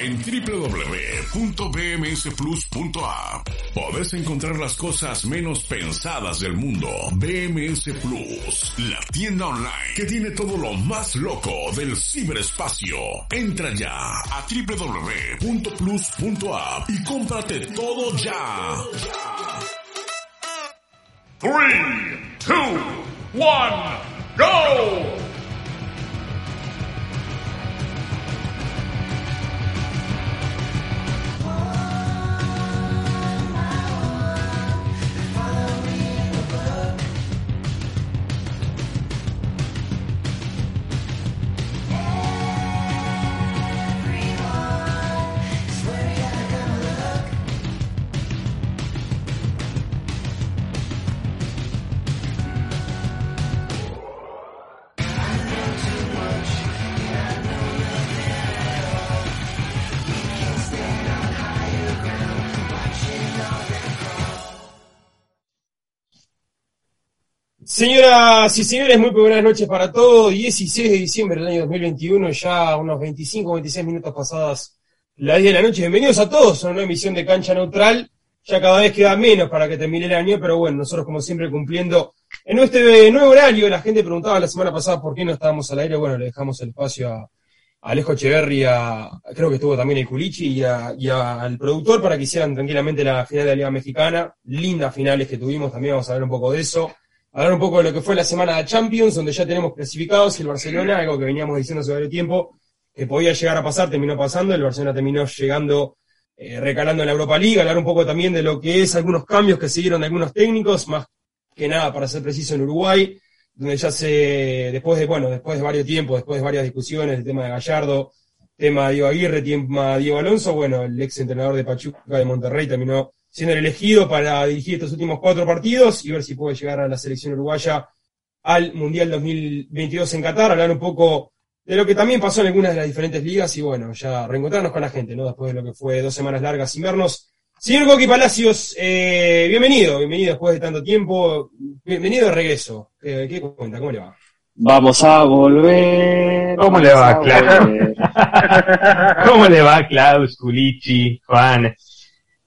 En www.bmsplus.app podés encontrar las cosas menos pensadas del mundo. BMS Plus, la tienda online que tiene todo lo más loco del ciberespacio. Entra ya a www.plus.app y cómprate todo ya. 3, 2, 1, go! Señoras y señores, muy buenas noches para todos. 16 de diciembre del año 2021, ya unos 25 26 minutos pasadas las 10 de la noche. Bienvenidos a todos a una emisión de Cancha Neutral. Ya cada vez queda menos para que termine el año, pero bueno, nosotros como siempre cumpliendo en este nuevo horario. La gente preguntaba la semana pasada por qué no estábamos al aire. Bueno, le dejamos el espacio a, Alejo Echeverri, a, creo que estuvo también el Culichi y, a- y al productor para que hicieran tranquilamente la final de la Liga Mexicana. Lindas finales que tuvimos, también vamos a hablar un poco de eso hablar un poco de lo que fue la semana de Champions, donde ya tenemos clasificados el Barcelona, algo que veníamos diciendo hace varios tiempo, que podía llegar a pasar, terminó pasando, el Barcelona terminó llegando, eh, recalando en la Europa League, hablar un poco también de lo que es algunos cambios que se dieron de algunos técnicos, más que nada, para ser preciso, en Uruguay, donde ya se, después de, bueno, después de varios tiempos, después de varias discusiones, el tema de Gallardo, tema de Diego Aguirre, tema de Diego Alonso, bueno, el ex entrenador de Pachuca de Monterrey terminó siendo el elegido para dirigir estos últimos cuatro partidos y ver si puede llegar a la selección uruguaya al Mundial 2022 en Qatar, hablar un poco de lo que también pasó en algunas de las diferentes ligas y bueno, ya reencontrarnos con la gente, ¿no? Después de lo que fue dos semanas largas sin vernos. Señor Coqui Palacios, eh, bienvenido, bienvenido después de tanto tiempo, bienvenido de regreso. ¿Qué, qué cuenta? ¿Cómo le va? Vamos a volver. ¿Cómo le va, volver. ¿Cómo le va, Klaus, Culichi, Juan?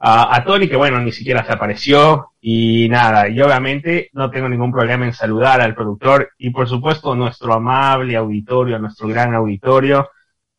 A, a Tony, que bueno, ni siquiera se apareció. Y nada, y obviamente no tengo ningún problema en saludar al productor y por supuesto nuestro amable auditorio, nuestro gran auditorio.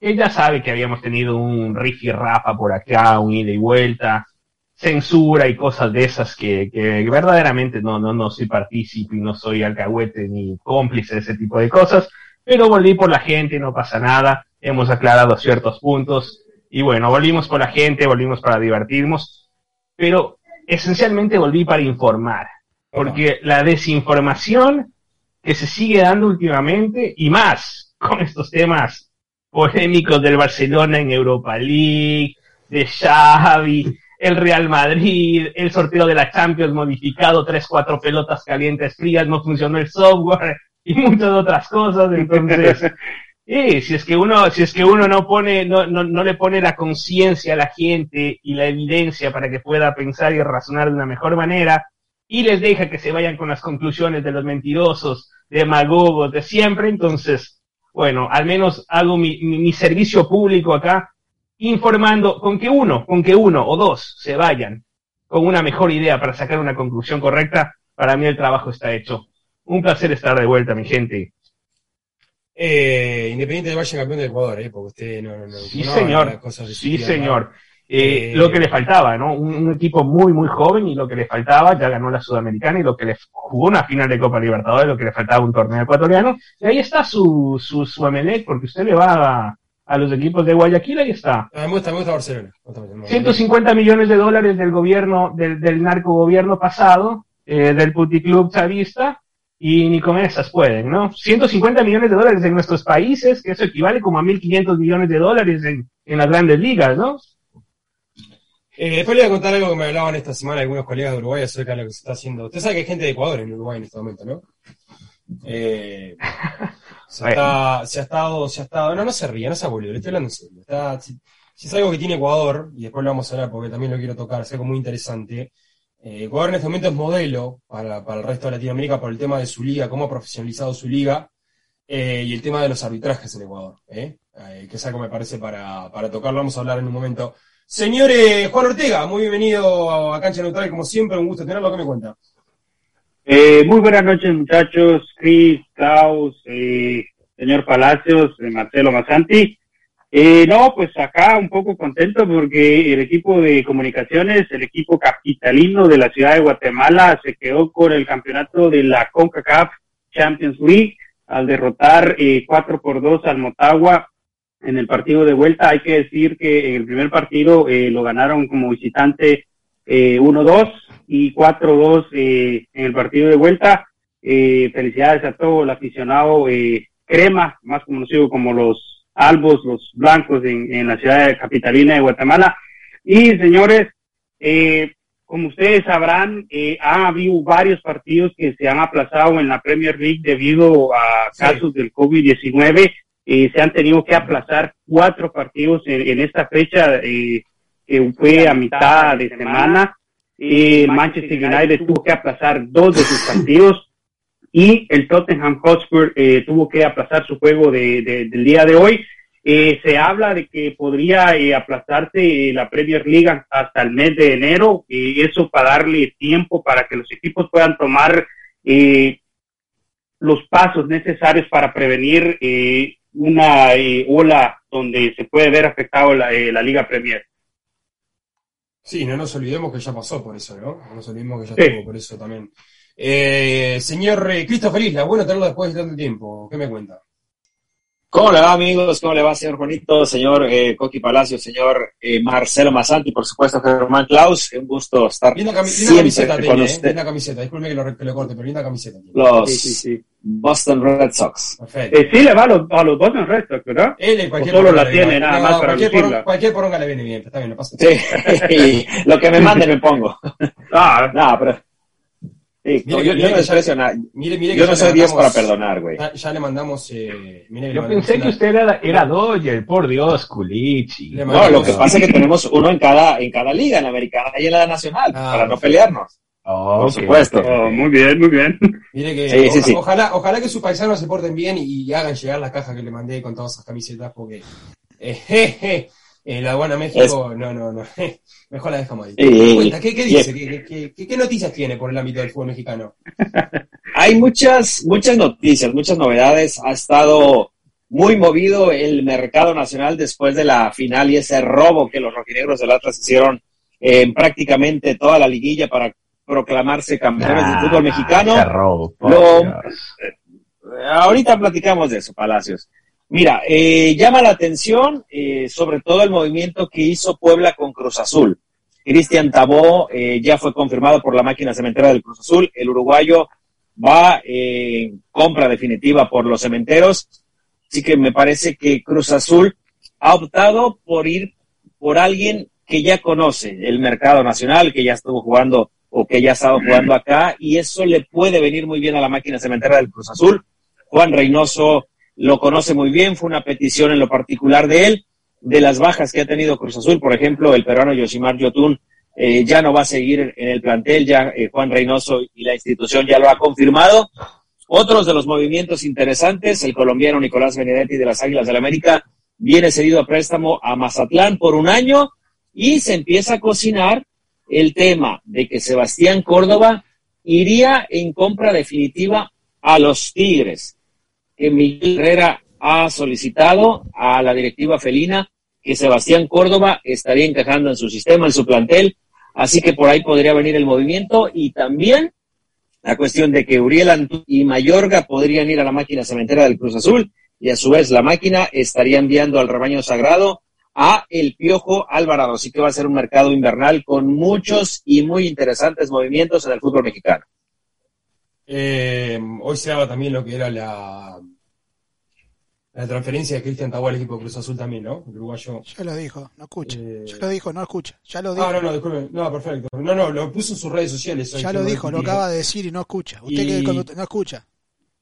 Él ya sabe que habíamos tenido un riff y rafa por acá, un ida y vuelta, censura y cosas de esas que, que verdaderamente no, no, no soy partícipe y no soy alcahuete ni cómplice de ese tipo de cosas. Pero volví por la gente, no pasa nada. Hemos aclarado ciertos puntos. Y bueno, volvimos por la gente, volvimos para divertirnos. Pero esencialmente volví para informar. Porque la desinformación que se sigue dando últimamente, y más con estos temas polémicos del Barcelona en Europa League, de Xavi, el Real Madrid, el sorteo de la Champions modificado, tres, cuatro pelotas calientes frías, no funcionó el software y muchas otras cosas. Entonces, si es que uno, si es que uno no pone, no, no, no le pone la conciencia a la gente y la evidencia para que pueda pensar y razonar de una mejor manera, y les deja que se vayan con las conclusiones de los mentirosos, demagogos de siempre, entonces, bueno, al menos hago mi, mi, mi servicio público acá, informando con que uno, con que uno o dos se vayan con una mejor idea para sacar una conclusión correcta, para mí el trabajo está hecho. Un placer estar de vuelta, mi gente. Eh, Independiente de Valle campeón del Ecuador, ¿eh? Porque usted no, no, no Sí, no señor. de cosas de Sí, señor. Eh, Eh, lo que le faltaba, ¿no? Un, un equipo muy, muy joven y lo que le faltaba, ya ganó la Sudamericana y lo que le jugó una final de Copa Libertadores, lo que le faltaba un torneo ecuatoriano. Y ahí está su, su, su Emelec, porque usted le va a, a los equipos de Guayaquil, ahí está. Ah, me gusta, me gusta Barcelona. Me gusta Barcelona. 150 millones de dólares del gobierno, del, del narcogobierno pasado, eh, del puticlub chavista, y ni con esas pueden, ¿no? 150 millones de dólares en nuestros países, que eso equivale como a 1.500 millones de dólares en, en las grandes ligas, ¿no? Eh, después le voy a contar algo que me hablaban esta semana algunos colegas de Uruguay acerca de lo que se está haciendo. Usted sabe que hay gente de Ecuador en Uruguay en este momento, ¿no? Eh, se, está, se ha estado, se ha estado, no, no se ríe, no se boludo, le estoy hablando en serio. Está, si, si es algo que tiene Ecuador, y después lo vamos a hablar porque también lo quiero tocar, es algo muy interesante. Eh, Ecuador en este momento es modelo para, para el resto de Latinoamérica por el tema de su liga, cómo ha profesionalizado su liga, eh, y el tema de los arbitrajes en Ecuador, ¿eh? Eh, que es algo me parece para, para tocarlo, vamos a hablar en un momento. Señor eh, Juan Ortega, muy bienvenido a Cancha Neutral, como siempre, un gusto tenerlo, ¿qué me cuenta? Eh, muy buenas noches, muchachos. Chris, Klaus, señor Palacios, Marcelo Masanti. Eh, no, pues acá un poco contento porque el equipo de comunicaciones, el equipo capitalino de la ciudad de Guatemala, se quedó con el campeonato de la CONCACAF Champions League al derrotar eh, 4 por 2 al Motagua en el partido de vuelta. Hay que decir que en el primer partido eh, lo ganaron como visitante eh, 1-2 y 4-2 eh, en el partido de vuelta. Eh, felicidades a todo el aficionado eh, crema, más conocido como los albos, los blancos en, en la ciudad de capitalina de Guatemala. Y señores, eh, como ustedes sabrán, eh, ha habido varios partidos que se han aplazado en la Premier League debido a Sí. casos del COVID-19. Eh, se han tenido que aplazar cuatro partidos en, en esta fecha eh, que fue a mitad de semana. Eh, Manchester United tuvo que aplazar dos de sus partidos y el Tottenham Hotspur eh, tuvo que aplazar su juego de, de- del día de hoy. Eh, se habla de que podría eh, aplazarse eh, la Premier League hasta el mes de enero, eh, eso para darle tiempo para que los equipos puedan tomar los pasos necesarios para prevenir eh, una ola donde se puede ver afectado la, la Liga Premier. Sí, no nos olvidemos que ya pasó por eso, ¿no? No nos olvidemos que ya Sí. estuvo por eso también. Eh, señor eh, Cristo Feliz, bueno tenerlo después de tanto tiempo. ¿Qué me cuenta? ¿Cómo le va, amigos? ¿Cómo le va, señor Juanito, señor eh, Coqui Palacio, señor eh, Marcelo Masanti, por supuesto, Germán Klaus? Un gusto estar cami- linda siempre camiseta con tiene, ¿eh? usted. Linda camiseta. Disculpe que lo, que lo corte, pero linda camiseta tiene. Los Sí, sí, sí. Boston Red Sox. Perfecto. Eh, sí le va a los, a los Boston Red Sox, ¿verdad? Él en cualquier O solo poronga la le tiene viene. nada más para cualquier, lucirla. poronga, cualquier poronga le viene bien, está bien, no pasa Sí, lo que me manden me pongo. Ah, No, pero... Sí, Mire yo, que- yo mire no que ya-. Mire, mire que Yo no soy 10 para perdonar, güey. Ya, ya le mandamos, eh, mire que le Yo mandamos pensé que una- usted era, era Dodger, por Dios, Culichi. No, lo que pasa es que tenemos uno en cada, en cada liga, en la americana y en la nacional, Ah, para no pelearnos. Oh, Por ok, supuesto. oh, muy bien, muy bien. Mire que Sí, sí, o- sí. Ojalá, ojalá que sus paisanos se porten bien y, hagan llegar la caja que le mandé con todas esas camisetas, porque eh, jeje, eh, la aduana México, no, no, no, mejor la dejamos ahí. Sí, ¿Qué, cuenta? ¿Qué, qué y- dice? ¿Qué, qué, qué- qué noticias tiene por el ámbito del fútbol mexicano? Hay muchas, muchas noticias, muchas novedades. Ha estado muy movido el mercado nacional después de la final y ese robo que los rojinegros del Atlas hicieron en prácticamente toda la liguilla para proclamarse campeones del fútbol mexicano. Robo, por Lo- Dios. Ahorita platicamos de eso, Palacios. Mira, eh, llama la atención eh, sobre todo el movimiento que hizo Puebla con Cruz Azul. Cristian Tabó eh, ya fue confirmado por la máquina cementera del Cruz Azul. El uruguayo va eh, en compra definitiva por los cementeros. Así que me parece que Cruz Azul ha optado por ir por alguien que ya conoce el mercado nacional, que ya estuvo jugando o que ya ha estado jugando acá, y eso le puede venir muy bien a la máquina cementera del Cruz Azul. Juan Reynoso lo conoce muy bien, fue una petición en lo particular de él, de las bajas que ha tenido Cruz Azul, por ejemplo, el peruano Yoshimar Yotun eh, ya no va a seguir en el plantel, ya eh, Juan Reynoso y la institución ya lo ha confirmado. Otros de los movimientos interesantes, el colombiano Nicolás Benedetti de las Águilas del la América viene cedido a préstamo a Mazatlán por un año y se empieza a cocinar el tema de que Sebastián Córdoba iría en compra definitiva a los Tigres, Miguel Herrera ha solicitado a la directiva felina que Sebastián Córdoba estaría encajando en su sistema, en su plantel, así que por ahí podría venir el movimiento y también la cuestión de que Uriel Antú y Mayorga podrían ir a la máquina cementera del Cruz Azul y a su vez la máquina estaría enviando al rebaño sagrado a el Piojo Alvarado. Así que va a ser un mercado invernal con muchos y muy interesantes movimientos en el fútbol mexicano. Eh, hoy se daba también lo que era la, la transferencia de Cristian Tabó al equipo de Cruz Azul también, ¿no? El uruguayo. Ya lo dijo, no escucha. Eh, Ya lo dijo, no escucha. Ya lo dijo. Ah, no, no, disculpe. No, perfecto. No, no, lo puso en sus redes sociales. hoy, ya lo dijo, lo acaba de decir y no escucha. Usted Y- que cuando no escucha.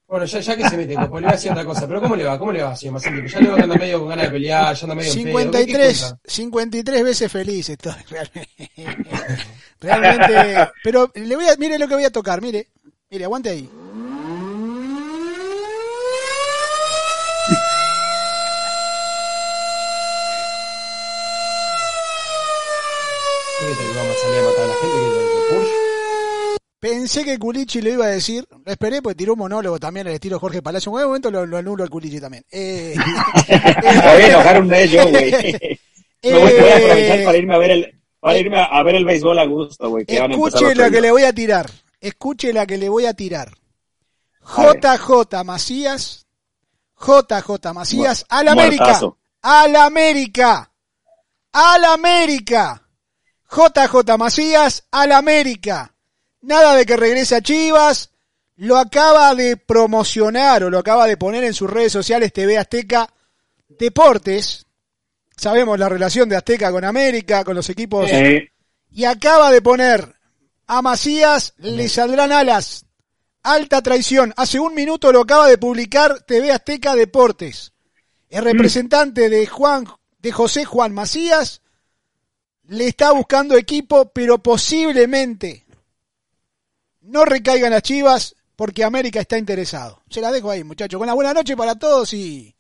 Bueno, ya, ya que se mete, pues le va a decir otra cosa. Pero ¿cómo le va? ¿Cómo le va, señor Macente? Ya le va a andar medio con ganas de pelear, ya anda medio en pedo. ¿Qué 53, cuenta? 53 veces feliz estoy, realmente. Realmente, pero le voy a, mire lo que voy a tocar, mire, mire, aguante ahí. Pensé que Culichi lo iba a decir, lo esperé porque tiró un monólogo también al estilo Jorge Palacio. En algún momento lo, lo anulo al Culichi también. Eh, Me voy a enojar mes yo, güey. Me voy, a aprovechar eh, para irme a ver el, para irme a, ver el béisbol a gusto, güey. Escuche la que le voy a tirar. Escuche la que le voy a tirar. JJ Macías. JJ Macías. Al América. Al América. Al América. JJ Macías. Al América. Nada de que regrese a Chivas. Lo acaba de promocionar o lo acaba de poner en sus redes sociales TV Azteca Deportes. Sabemos la relación de Azteca con América, con los equipos y acaba de poner a Macías le saldrán alas. Alta traición. Hace un minuto lo acaba de publicar TV Azteca Deportes. El representante de Juan, de José Juan Macías, le está buscando equipo, pero posiblemente no recaigan las chivas porque América está interesado. Se la dejo ahí, muchachos. La buena noche para todos y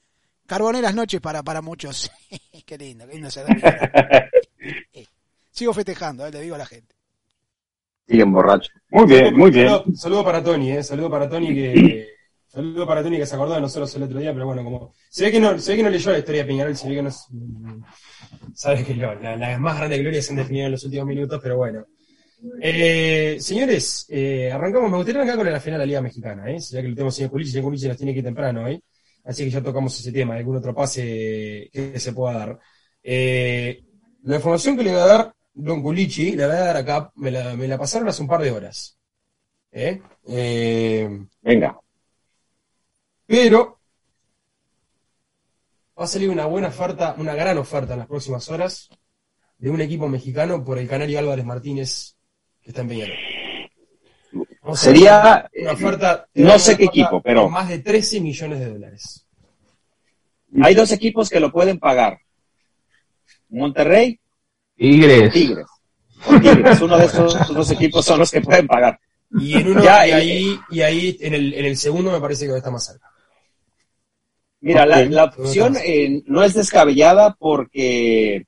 carboneras noches para, para muchos. qué lindo, qué lindo mi- Sigo festejando, eh, le digo a la gente. Siguen borrachos. Muy bien, muy bien. Saludo, saludo para Tony, eh. Saludo para Tony que. Saludo para Tony que se acordó de nosotros el otro día, pero bueno, como. Se ve que no, se ve que no leyó la historia de Peñarol, se ve que no. es- Sabes que lo- la, la más grande gloria se han definido en los últimos minutos, pero bueno. Eh, señores, eh, arrancamos, me gustaría arrancar con la final de la Liga Mexicana, ¿eh? ya que lo tenemos señor Culichi, señor Culichi nos tiene que ir temprano, ¿eh? así que ya tocamos ese tema, algún otro pase que se pueda dar. Eh, la información que le va a dar Don Culichi, la voy a dar acá, me la, me la pasaron hace un par de horas. ¿eh? Eh, Venga. pero va a salir una buena oferta, una gran oferta en las próximas horas de un equipo mexicano por el canario Álvarez Martínez que está en Peñarol. Sería, una oferta, no una sé qué equipo, pero- más de 13 millones de dólares. Hay dos equipos que lo pueden pagar. Monterrey, Tigres. Tigres. O Tigres. Uno de esos dos equipos son los que pueden pagar. Y en uno, Ya, y eh, ahí, y ahí en el, en el segundo me parece que está más cerca. Mira, la, opción eh, no es descabellada porque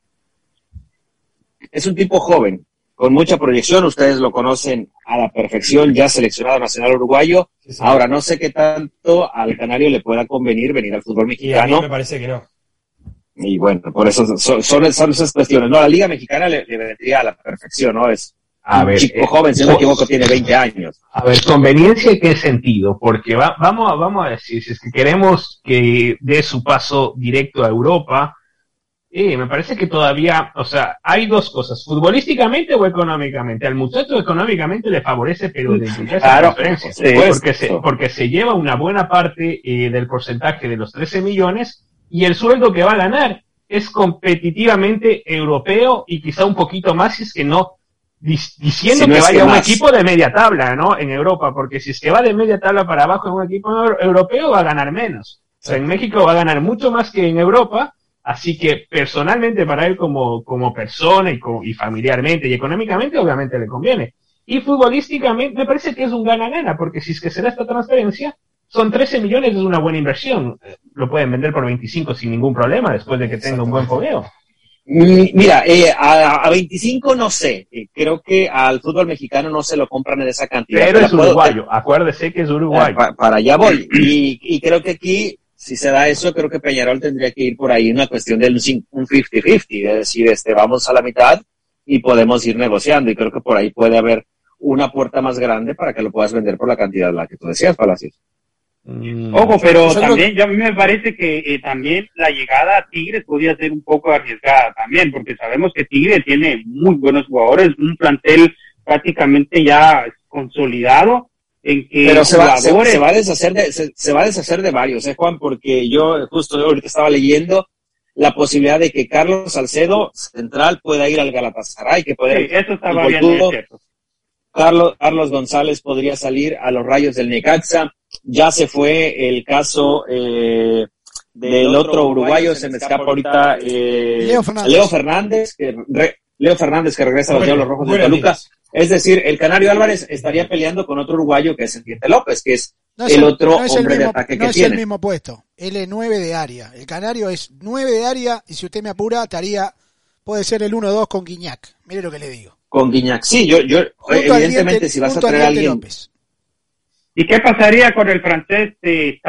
es un tipo joven, con mucha proyección. Ustedes lo conocen a la perfección, ya seleccionado nacional uruguayo. Sí, sí. Ahora, no sé qué tanto al canario le pueda convenir venir al fútbol Y a mí mexicano. me parece que no. Y bueno, por eso son, son, son esas cuestiones. No, la Liga Mexicana le, le vendría a la perfección, ¿no? Es A un ver, chico eh, joven, si no me equivoco, tiene 20 años. A ver, conveniencia en qué sentido, porque va- vamos, a, vamos a decir, si es que queremos que dé su paso directo a Europa, eh, me parece que todavía, o sea, hay dos cosas, futbolísticamente o económicamente. Al muchacho económicamente le favorece, pero de Claro, supuesto. porque, se, porque se lleva una buena parte eh, del porcentaje de los 13 millones y el sueldo que va a ganar es competitivamente europeo y quizá un poquito más si es que no diciendo Si no que vaya que a un equipo de media tabla, ¿no? En Europa, porque si es que va de media tabla para abajo en un equipo euro- europeo va a ganar menos. O sea, en México va a ganar mucho más que en Europa, así que personalmente para él como, como persona y, como- y familiarmente y económicamente obviamente le conviene. Y futbolísticamente me parece que es un gana-gana, porque si es que se da esta transferencia, son 13 millones, es una buena inversión. Lo pueden vender por 25 sin ningún problema después de que tenga un buen fogueo. Mira, eh, a, a 25 no sé. Eh, creo que al fútbol mexicano no se lo compran en esa cantidad. Pero es uruguayo, acuérdese que es Ah, uruguayo. pa- para allá voy. Y, y creo que aquí, si se da eso, creo que Peñarol tendría que ir por ahí en una cuestión del un 50-50, es decir, este, vamos a la mitad y podemos ir negociando. Y creo que por ahí puede haber una puerta más grande para que lo puedas vender por la cantidad de la que tú decías, Palacios. Mm, Ojo, pero también, yo a mí me parece que eh, también la llegada a Tigres podría ser un poco arriesgada también, porque sabemos que Tigres tiene muy buenos jugadores, un plantel prácticamente ya consolidado, en que Pero se va, se, jugadores... se va a deshacer de, se, se va a deshacer de varios, ¿eh, Juan? Porque yo justo ahorita estaba leyendo la posibilidad de que Carlos Salcedo, central, pueda ir al Galatasaray, que Sí, puede eso estaba bien, es cierto. Carlos, Carlos González podría salir a los rayos del Necaxa. Ya se fue el caso eh, del otro uruguayo, se me escapa ahorita, eh, Leo Fernández. Leo Fernández, que re- Leo Fernández que regresa a los Bueno, Diablos Rojos de Toluca. Es decir, el Canario Álvarez estaría peleando con otro uruguayo que es el Diente López, que es No el otro no es el hombre de mismo- ataque no que es tiene. el mismo puesto. Él es 9 de área. El Canario es 9 de área y si usted me apura, estaría, puede ser el 1-2 con Guiñac. Mire lo que le digo. Con Guiñac. Sí, yo, yo Junto evidentemente, Diente- si vas a traer a alguien, López. ¿Y qué pasaría con el francés de?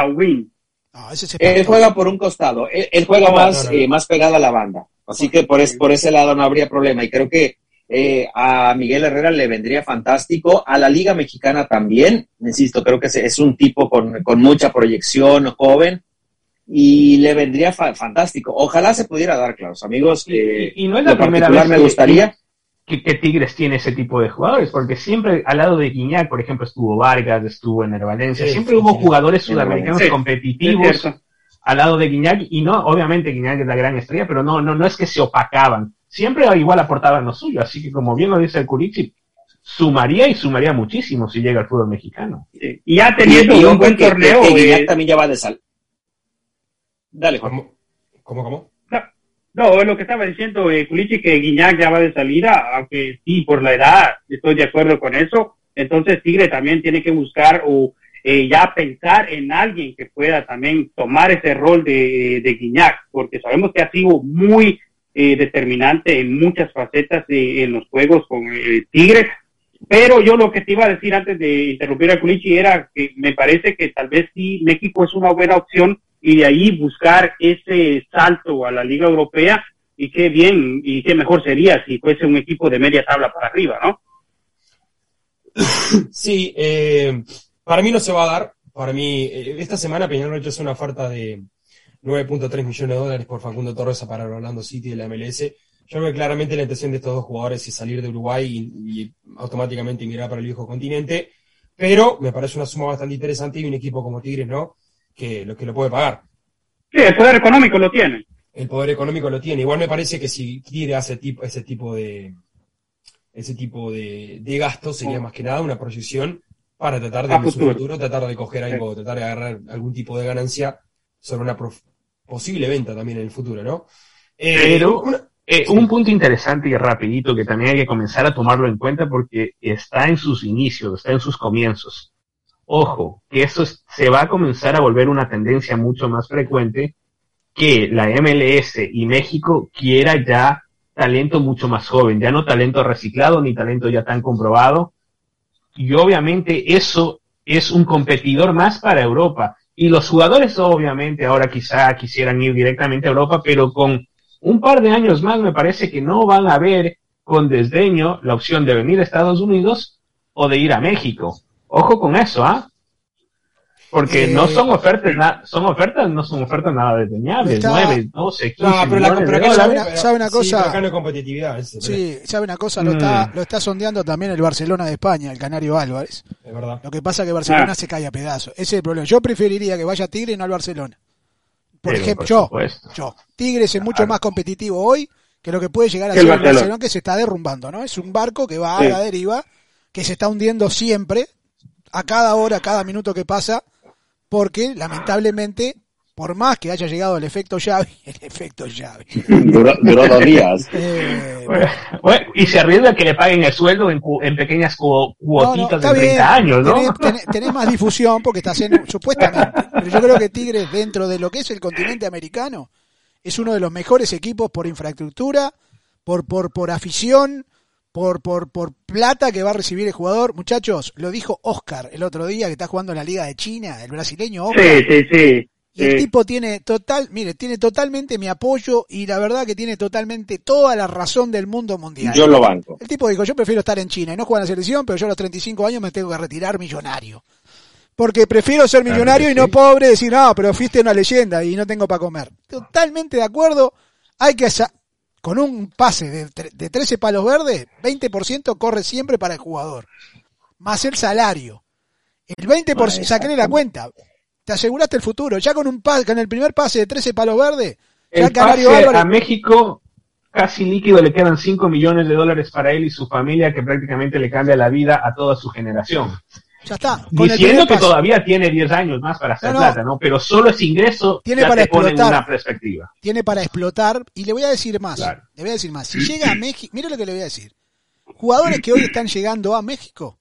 No, ese se él juega por un costado, él, él juega No, más, no, no. eh, más pegado a la banda. Así que por, es, por ese lado no habría problema. Y creo que eh, a Miguel Herrera le vendría fantástico, a la Liga Mexicana también, insisto, creo que es, es un tipo con, con mucha proyección, joven, y le vendría fa- fantástico. Ojalá se pudiera dar, claro, amigos. Y- eh, y, y no es la lo primera particular vez me que- gustaría. Que, que Tigres tiene ese tipo de jugadores, porque siempre al lado de Guiñac, por ejemplo, estuvo Vargas, estuvo en el Valencia, Sí, siempre sí, hubo sí. jugadores Sí, sudamericanos sí, competitivos al lado de Guiñac, y no, obviamente Guiñac es la gran estrella, pero no, no, no es que se opacaban, siempre igual aportaban lo suyo, así que como bien lo dice el Curichi, sumaría y sumaría muchísimo si llega al fútbol mexicano. Sí. Y ya teniendo y un buen que, torneo, que- que Guiñac eh, también ya va de sal. Dale, Juan. ¿Cómo? ¿Cómo? cómo? No, lo que estaba diciendo eh, Culichi, que Guiñac ya va de salida, aunque sí, por la edad, estoy de acuerdo con eso. Entonces Tigre también tiene que buscar o eh, ya pensar en alguien que pueda también tomar ese rol de, de Guiñac, porque sabemos que ha sido muy eh, determinante en muchas facetas de, en los juegos con eh, Tigre. Pero yo lo que te iba a decir antes de interrumpir a Culichi era que me parece que tal vez sí México es una buena opción y de ahí buscar ese salto a la Liga Europea y qué bien y qué mejor sería si fuese un equipo de media tabla para arriba, ¿no? Sí, eh, para mí no se va a dar. Para mí, eh, esta semana Peñarol hizo una oferta de 9.3 millones de dólares por Facundo Torres a parar Orlando City de la MLS. Yo que claramente la intención de estos dos jugadores es salir de Uruguay y, y automáticamente emigrar para el viejo continente. Pero me parece una suma bastante interesante y un equipo como Tigres, ¿no? Que lo que lo puede pagar. Sí, el poder económico lo tiene. El poder económico lo tiene. Igual me parece que si Tigre hace tipo, ese tipo de ese tipo de, de gastos sería Oh. más que nada una proyección para tratar de en su futuro. futuro tratar de coger algo, tratar de agarrar algún tipo de ganancia sobre una prof- posible venta también en el futuro, ¿no? Eh, Pero- una- Eh, un punto interesante y rapidito que también hay que comenzar a tomarlo en cuenta porque está en sus inicios, está en sus comienzos. Ojo, que esto es- se va a comenzar a volver una tendencia mucho más frecuente que la MLS y México quiera ya talento mucho más joven, ya no talento reciclado ni talento ya tan comprobado. Y obviamente eso es un competidor más para Europa. Y los jugadores obviamente ahora quizá quisieran ir directamente a Europa, pero con un par de años más me parece que no van a ver con desdeño la opción de venir a Estados Unidos o de ir a México. Ojo con eso, ¿ah? Porque Eh, no son ofertas, son ofertas, no son ofertas nada desdeñables, Está- 9, 12, 15 No, pero, la, pero de acá ¿sabe una- pero- sabe una sí, cosa? pero acá no hay competitividad, ese, Sí, sabe una cosa, lo Mm. está, lo está sondeando también el Barcelona de España, el Canario Álvarez. es verdad. Lo que pasa es que Barcelona Ah. se cae a pedazos. Ese es el problema. Yo preferiría que vaya Tigre y no al Barcelona. Por Pero, ejemplo, por yo, supuesto. yo. Tigres es mucho Claro. más competitivo hoy que lo que puede llegar a ser el el Barcelona. Barcelona que se está derrumbando, ¿no? Es un barco que va Sí. a la deriva, que se está hundiendo siempre, a cada hora, a cada minuto que pasa, porque lamentablemente, por más que haya llegado el efecto llave, el efecto llave, Duró, duró dos días. eh, Bueno, bueno, y se arriesga que le paguen el sueldo en, cu- en pequeñas cu- No, no, cuotitas está de 30 bien. años, ¿no? Tenés, tenés- tenés más difusión porque estás en, supuestamente. Pero yo creo que Tigres, dentro de lo que es el continente americano, es uno de los mejores equipos por infraestructura, por, por, por afición, por, por, por plata que va a recibir el jugador. Muchachos, lo dijo Oscar el otro día que está jugando en la Liga de China, el brasileño Oscar. Sí, sí, sí. Y el tipo tiene total, mire, tiene totalmente mi apoyo y la verdad que tiene totalmente toda la razón del mundo mundial. Yo lo banco. El tipo dijo, yo prefiero estar en China y no jugar en la selección, pero yo a los 35 años me tengo que retirar millonario. Porque prefiero ser millonario y no pobre, decir, no, pero fuiste una leyenda y no tengo para comer. Totalmente de acuerdo. Hay que hacer, con un pase de, de 13 palos verdes, 20% corre siempre para el jugador. Más el salario. El 20%, saqué la cuenta. Te aseguraste el futuro. Ya con un pase, con el primer pase de 13 palos verdes, ya El el Canario pase Álvarez- a México, casi líquido, le quedan 5 millones de dólares para él y su familia, que prácticamente le cambia la vida a toda su generación. Ya está. Con Diciendo que todavía tiene 10 años más para hacer No, plata, ¿no? Pero solo ese ingreso Tiene ya para te pone en explotar. una perspectiva. tiene para explotar y le voy a decir más. Claro. Le voy a decir más. Si llega a México, mire lo que le voy a decir. Jugadores que hoy están llegando a México,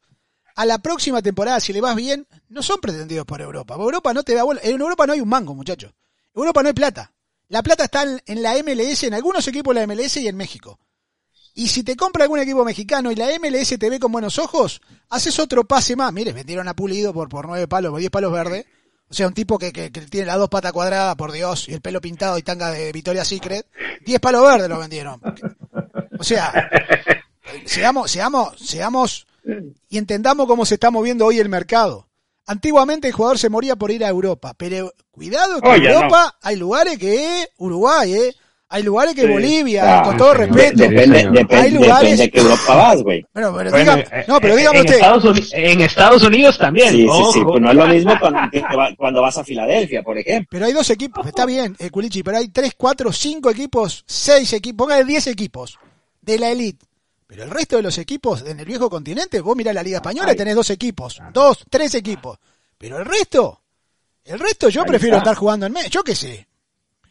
a la próxima temporada, si le vas bien, no son pretendidos por Europa. Europa no te da bola. En Europa no hay un mango, muchachos. En Europa no hay plata. La plata está en, en la MLS, en algunos equipos de la MLS y en México. Y si te compra algún equipo mexicano y la MLS te ve con buenos ojos, haces otro pase más. Mire, vendieron a Pulido por, por nueve palos, por diez palos verdes. O sea, un tipo que, que- que tiene las dos patas cuadradas, por Dios, y el pelo pintado y tanga de Victoria Secret. Diez palos verdes lo vendieron. O sea, seamos, seamos, seamos y entendamos cómo se está moviendo hoy el mercado. Antiguamente el jugador se moría por ir a Europa, pero cuidado que en Europa hay lugares que Uruguay, ¿eh? Hay lugares que Sí. Bolivia, Ah, con todo respeto. Depende, Hay lugares- depende de qué Europa vas, güey. Bueno, pero Bueno, eh, no, pero eh, dígame en usted, Estados, Uni- en Estados Unidos también. Sí, sí, sí, pues no es lo mismo cuando, que vas a Filadelfia, por ejemplo. pero hay dos equipos, está bien, eh, Culichi, pero hay tres, cuatro, cinco equipos, seis equipos, póngale diez equipos de la elite. Pero el resto de los equipos en el viejo continente, vos mirá la Liga Española y tenés dos equipos, dos, tres equipos. Pero el resto, el resto yo Ahí prefiero está. estar jugando en medio, yo qué sé,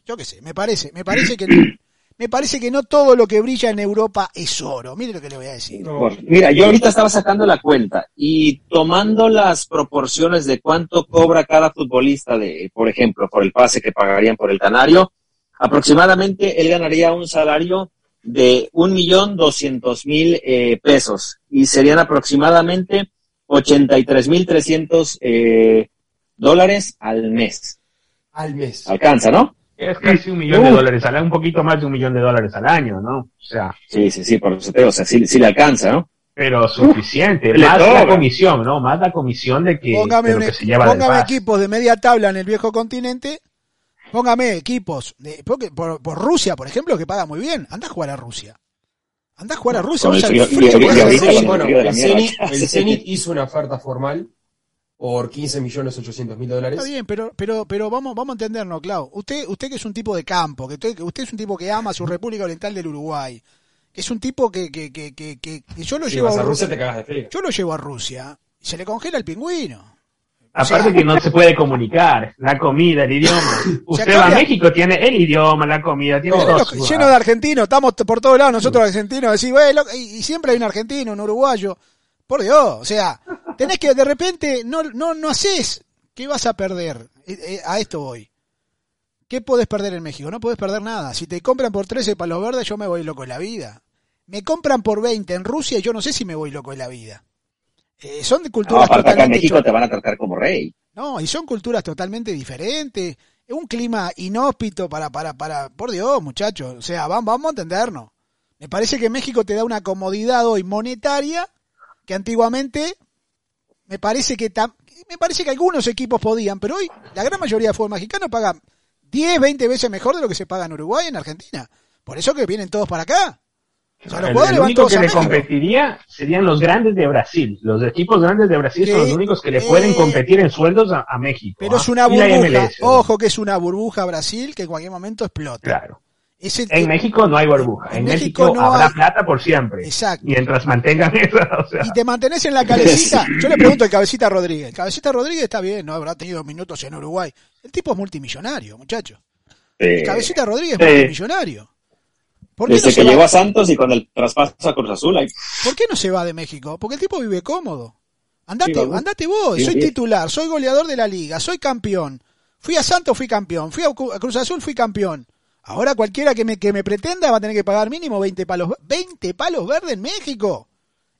yo qué sé, me parece, me parece que me parece que no todo lo que brilla en Europa es oro. Mire lo que le voy a decir. No. Mira, yo ahorita estaba sacando la cuenta y tomando las proporciones de cuánto cobra cada futbolista, de, por ejemplo, por el pase que pagarían por el Canario, aproximadamente él ganaría un salario de un millón doscientos mil eh, pesos y serían aproximadamente ochenta y tres mil trescientos eh, dólares al mes. Al mes. Alcanza, ¿no? Es casi un millón de dólares al año, un poquito más de un millón de dólares al año, ¿no? O sea, Sí, sí, sí, por eso te digo, o sea, sí, sí le alcanza, ¿no? pero suficiente. más la comisión, ¿no? Más la comisión de que, Póngame, de lo un- que se lleva del póngame equipos de media tabla en el viejo continente. Póngame equipos de, porque por, por Rusia, por ejemplo, que paga muy bien. Anda a jugar a Rusia. Anda a jugar a Rusia. Bueno, el Zenit hizo una oferta formal por 15 millones 800 mil dólares. Está bien, pero, pero, pero vamos, vamos a entendernos, Clau. Usted, usted que es un tipo de campo, que usted, que usted es un tipo que ama a su República Oriental del Uruguay, que es un tipo que, que, que, que, que- que yo lo Si llevo vas a a Rusia Rusia, te cagas de frío. yo lo llevo a Rusia y se le congela el pingüino. Aparte O sea- que no se puede comunicar, la comida, el idioma. Usted va a México, tiene el idioma, la comida, tiene Lleno, todo. lleno- lleno de argentinos, estamos por todos lados nosotros argentinos, y siempre hay un argentino, un uruguayo. Por Dios, o sea, tenés que de repente, no, no, no haces, ¿qué vas a perder? Eh, eh, a esto voy. ¿Qué podés perder en México? No podés perder nada. Si te compran por 13 palos verdes, yo me voy loco en la vida. Me compran por 20 en Rusia y yo no sé si me voy loco en la vida. Eh, son de No, culturas aparte acá en totalmente México te van a tratar como rey. no, y son culturas totalmente diferentes. Es un clima inhóspito para, para, para, por Dios, muchachos. O sea, vamos, vamos a entendernos. Me parece que México te da una comodidad hoy monetaria que antiguamente me parece que me parece que algunos equipos podían, pero hoy la gran mayoría de fútbol mexicano paga 10, 20 veces mejor de lo que se paga en Uruguay y en Argentina. Por eso que vienen todos para acá. O sea, los El, único que le competiría serían los grandes de Brasil. Los equipos grandes de Brasil son los únicos que le eh, pueden competir en sueldos a, a México. Pero ¿ah? es una Y la burbuja. Ojo que es una burbuja Brasil que en cualquier momento explota. Claro. En México no hay burbuja. En En, México México, no habrá hay- plata por siempre. Exacto. Mientras mantengan eso. O sea, y te mantenés en la cabecita. Yo le pregunto al Cabecita Rodríguez. El Cabecita Rodríguez está bien, no habrá tenido minutos en Uruguay. El tipo es multimillonario, muchacho. El Cabecita Rodríguez Sí. es multimillonario. ¿Por qué, no desde se que llegó va? a Santos y con el traspaso a Cruz Azul, ahí, ¿Por qué no se va de México? Porque el tipo vive cómodo. Andate, Sí, andate vos. Sí, soy sí. titular, soy goleador de la liga, soy campeón. Fui a Santos, fui campeón. Fui a Cruz Azul, fui campeón. Ahora cualquiera que me, que me pretenda va a tener que pagar mínimo 20 palos, 20 palos verdes en México.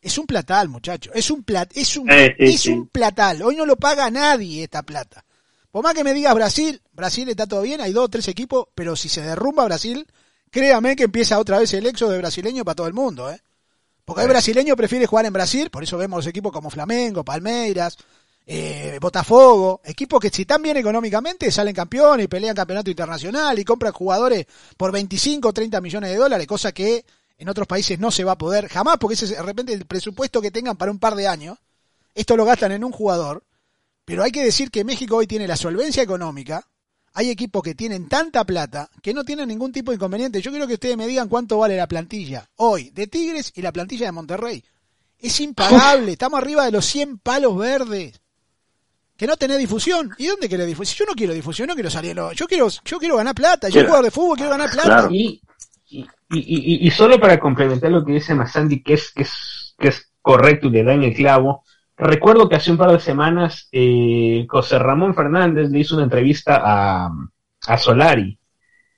Es un platal, muchacho. Es un plat, es un, Eh, sí, es sí. un platal. Hoy no lo paga nadie esta plata. Por más que me digas Brasil, Brasil está todo bien, hay dos tres equipos, pero si se derrumba Brasil, créame que empieza otra vez el éxodo de brasileño para todo el mundo, ¿eh? Porque el brasileño prefiere jugar en Brasil, por eso vemos los equipos como Flamengo, Palmeiras, eh, Botafogo, equipos que si están bien económicamente salen campeones y pelean campeonato internacional y compran jugadores por 25 o 30 millones de dólares, cosa que en otros países no se va a poder jamás porque ese es de repente el presupuesto que tengan para un par de años. Esto lo gastan en un jugador, pero hay que decir que México hoy tiene la solvencia económica. Hay equipos que tienen tanta plata que no tienen ningún tipo de inconveniente. Yo quiero que ustedes me digan cuánto vale la plantilla hoy de Tigres y la plantilla de Monterrey. Es impagable, estamos arriba de los 100 palos verdes. Que no tenés difusión. ¿Y dónde querés difusión? Yo no quiero difusión, no quiero salir. no. Yo quiero, yo quiero ganar plata. Yo Quiero- jugador de fútbol quiero ganar plata. Claro. Y, y, y, y- y solo para complementar lo que dice Masandi, que es, que es, que es correcto y le da en el clavo, recuerdo que hace un par de semanas eh, José Ramón Fernández le hizo una entrevista a, a Solari.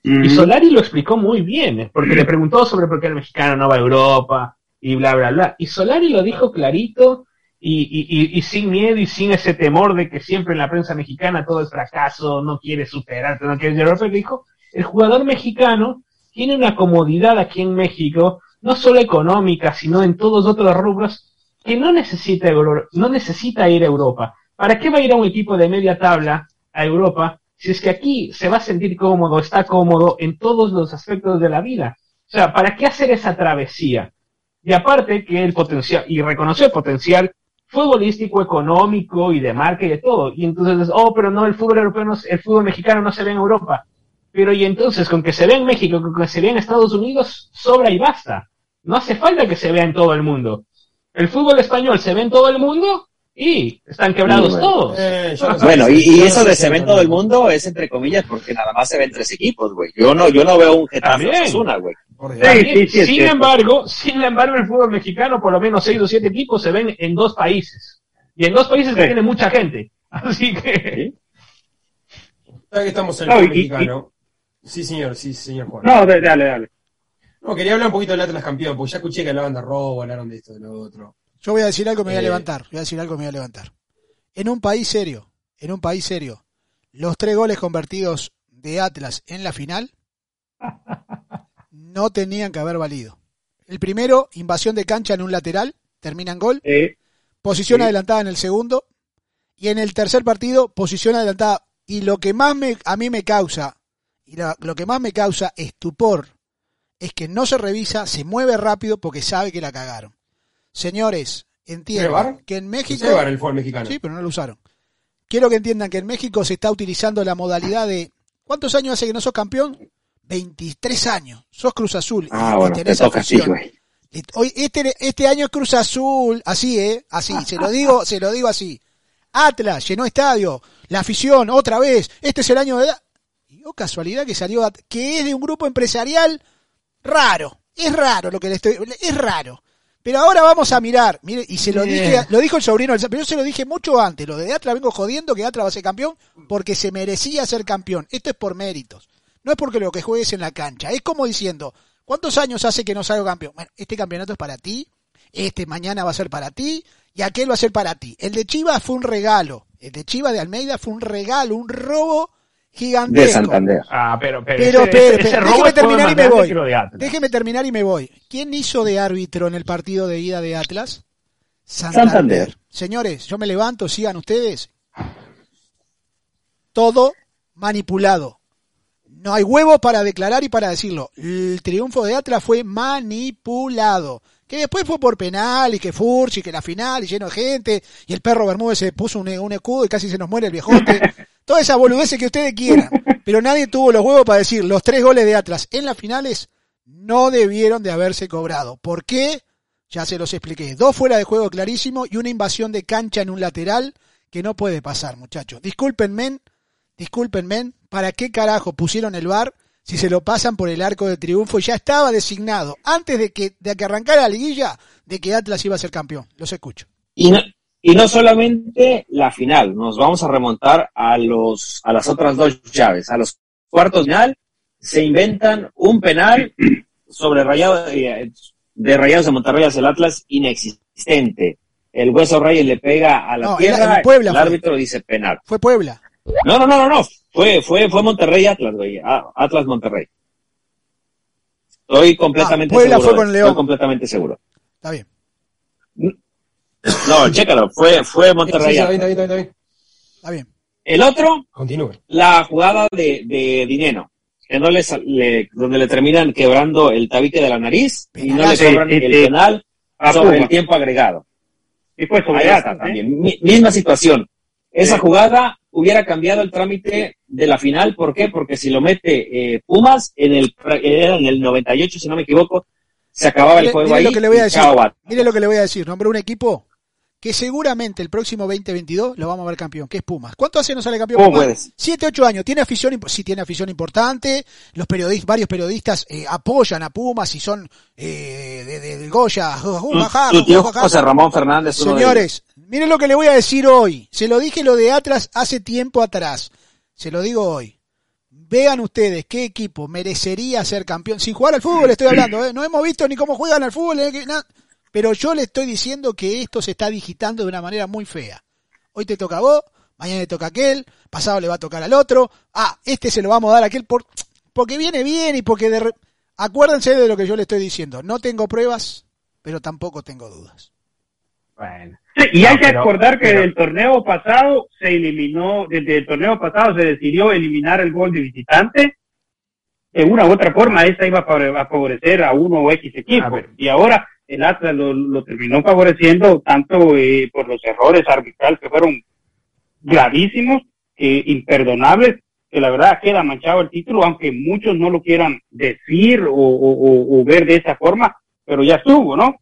Y Solari lo explicó muy bien, eh, porque le preguntó sobre por qué el mexicano no va a Europa y bla, bla, bla. Y Solari lo dijo clarito y, sin miedo y sin ese temor de que siempre en la prensa mexicana todo es fracaso, no quiere superarte, no quiere. Le dijo, el jugador mexicano tiene una comodidad aquí en México, no solo económica, sino en todos otros rubros, que no necesita, no necesita ir a Europa. ¿Para qué va a ir a un equipo de media tabla a Europa si es que aquí se va a sentir cómodo, está cómodo en todos los aspectos de la vida? O sea, ¿para qué hacer esa travesía? Y aparte que el potencial, y reconoció el potencial futbolístico, económico y de marca y de todo. Y entonces, oh, pero no, el fútbol europeo, no el fútbol mexicano no se ve en Europa. Pero y entonces, con que se vea en México, con que se vea en Estados Unidos, sobra y basta. No hace falta que se vea en todo el mundo. El fútbol español se ve en todo el mundo y están quebrados Sí, bueno. todos. Eh, no Bueno, y, no eso de si se ve en tanto. todo el mundo es entre comillas porque nada más se ven tres equipos, güey. Yo no, yo no veo un Getafe También. Osasuna, güey. Sí, sí, sin cierto. embargo, sin embargo, el fútbol mexicano, por lo menos seis o siete equipos se ven en dos países. Y en dos países que Sí. tienen mucha gente. Así que, que estamos en No, el y- fútbol mexicano. Sí, señor, sí, señor Juan. No, dale, dale. No, quería hablar un poquito del Atlas campeón, porque ya escuché que hablaban de robo, hablaron de esto, de lo otro. Yo voy a decir algo, me voy a Eh. levantar. Voy a decir algo, me voy a levantar. En un país serio, en un país serio, los tres goles convertidos de Atlas en la final no tenían que haber valido. El primero, invasión de cancha en un lateral, termina en gol. Eh, Posición adelantada en el segundo. Y en el tercer partido, posición adelantada. Y lo que más me, a mí me causa, y la- lo que más me causa estupor, es que no se revisa, se mueve rápido porque sabe que la cagaron. Señores, ¿Tiene entiendan que en México... llevan el fútbol mexicano. Sí, pero no lo usaron. Quiero que entiendan que en México se está utilizando la modalidad de... ¿Cuántos años hace que no sos campeón? 23 años. Sos Cruz Azul. ah, y bueno, te tenés toca así, güey. Y Hoy, este, este año es Cruz Azul, así, ¿eh? Así, se lo digo, se lo digo así. Atlas, llenó estadio, la afición, otra vez, este es el año de... Y oh, casualidad que salió, que es de un grupo empresarial raro, es raro lo que le estoy... Es raro. Pero ahora vamos a mirar, mire, y se lo dije, lo dijo el sobrino, del- pero yo se lo dije mucho antes, lo de Atlas vengo jodiendo que Atlas va a ser campeón porque se merecía ser campeón. Esto es por méritos. No es porque lo que juegues en la cancha. Es como diciendo, ¿cuántos años hace que no salgo campeón? Bueno, este campeonato es para ti, este mañana va a ser para ti, y aquel va a ser para ti. El de Chivas fue un regalo. El de Chivas de Almeida fue un regalo, un robo gigantesco. De Santander. ah, pero, pero, Pero, ese, pero, ese- pero, ese robo déjeme terminar y me voy. de. Déjeme terminar y me voy. ¿Quién hizo de árbitro en el partido de ida de Atlas? Santander. Santander. Señores, yo me levanto, sigan ustedes. Todo manipulado. No hay huevo para declarar y para decirlo. El triunfo de Atlas fue manipulado. Que después fue por penal y que Furch y que la final y lleno de gente y el perro Bermúdez se puso un, un escudo y casi se nos muere el viejote. Toda esa boludeces que ustedes quieran. Pero nadie tuvo los huevos para decir los tres goles de Atlas en las finales no debieron de haberse cobrado. ¿Por qué? Ya se los expliqué. Dos fuera de juego clarísimo y una invasión de cancha en un lateral que no puede pasar, muchachos. Discúlpenme, discúlpenme, ¿para qué carajo pusieron el bar si se lo pasan por el arco de triunfo? Ya estaba designado, antes de que, de que arrancara la liguilla, de que Atlas iba a ser campeón. Los escucho. Y y no solamente la final, nos vamos a remontar a los a las otras dos llaves, a los cuartos de final, se inventan un penal sobre rayado eh, de Rayados de Monterrey hacia el Atlas inexistente. El hueso Reyes le pega a la No, tierra, Puebla el fue. árbitro dice penal. Fue Puebla. No, no, no, no, no. Fue, fue, fue Monterrey Atlas, güey. Ah, Atlas Monterrey. Estoy completamente Ah, Puebla seguro. fue con León. Estoy completamente seguro. Está bien. No, chécalo, fue, fue Monterrey. Sí, sí, está bien, está bien, está bien. Está bien. El otro, Continúe. la jugada de, de Dineno, que no le, sa- le- donde le terminan quebrando el tabique de la nariz y no le cobran Sí, el penal sobre el tiempo agregado. Y sobre está Atlas, ¿eh? también. Mi- misma situación. Esa jugada hubiera cambiado el trámite de la final. ¿Por qué? Porque si lo mete eh, Pumas en el, era en el 98, si no me equivoco, se acababa el juego mire ahí. lo que le voy a decir. Mire lo que le voy a decir. Nombró un equipo que seguramente el próximo 2022 lo vamos a ver campeón, que es Pumas. ¿Cuánto hace no sale campeón ¿Cómo Pumas? puedes? Siete, ocho años. Tiene afición, sí tiene afición importante. Los periodistas, varios periodistas eh, apoyan a Pumas y son eh, de, de- Goya. José Ramón Fernández. Señores, miren lo que le voy a decir hoy. Se lo dije lo de Atlas hace tiempo atrás. Se lo digo hoy. Vean ustedes qué equipo merecería ser campeón. Sin jugar al fútbol estoy hablando, ¿eh? No hemos visto ni cómo juegan al fútbol. ¿eh? Que na- Pero yo le estoy diciendo que esto se está digitando de una manera muy fea. Hoy te toca a vos, mañana le toca a aquel, pasado le va a tocar al otro. Ah, este se lo vamos a dar a aquel por, porque viene bien y porque de re- Acuérdense de lo que yo le estoy diciendo. No tengo pruebas, pero tampoco tengo dudas. Bueno. Sí, y No, hay que pero- acordar que pero- del torneo pasado se eliminó, desde el torneo pasado se decidió eliminar el gol de visitante. De una u otra forma, esa iba a favore- a favorecer a uno o X equipo. Y ahora el Atlas lo, lo terminó favoreciendo tanto eh, por los errores arbitrales que fueron gravísimos, eh, imperdonables, que la verdad queda manchado el título, aunque muchos no lo quieran decir o, o- o- o ver de esa forma, pero ya estuvo, ¿no?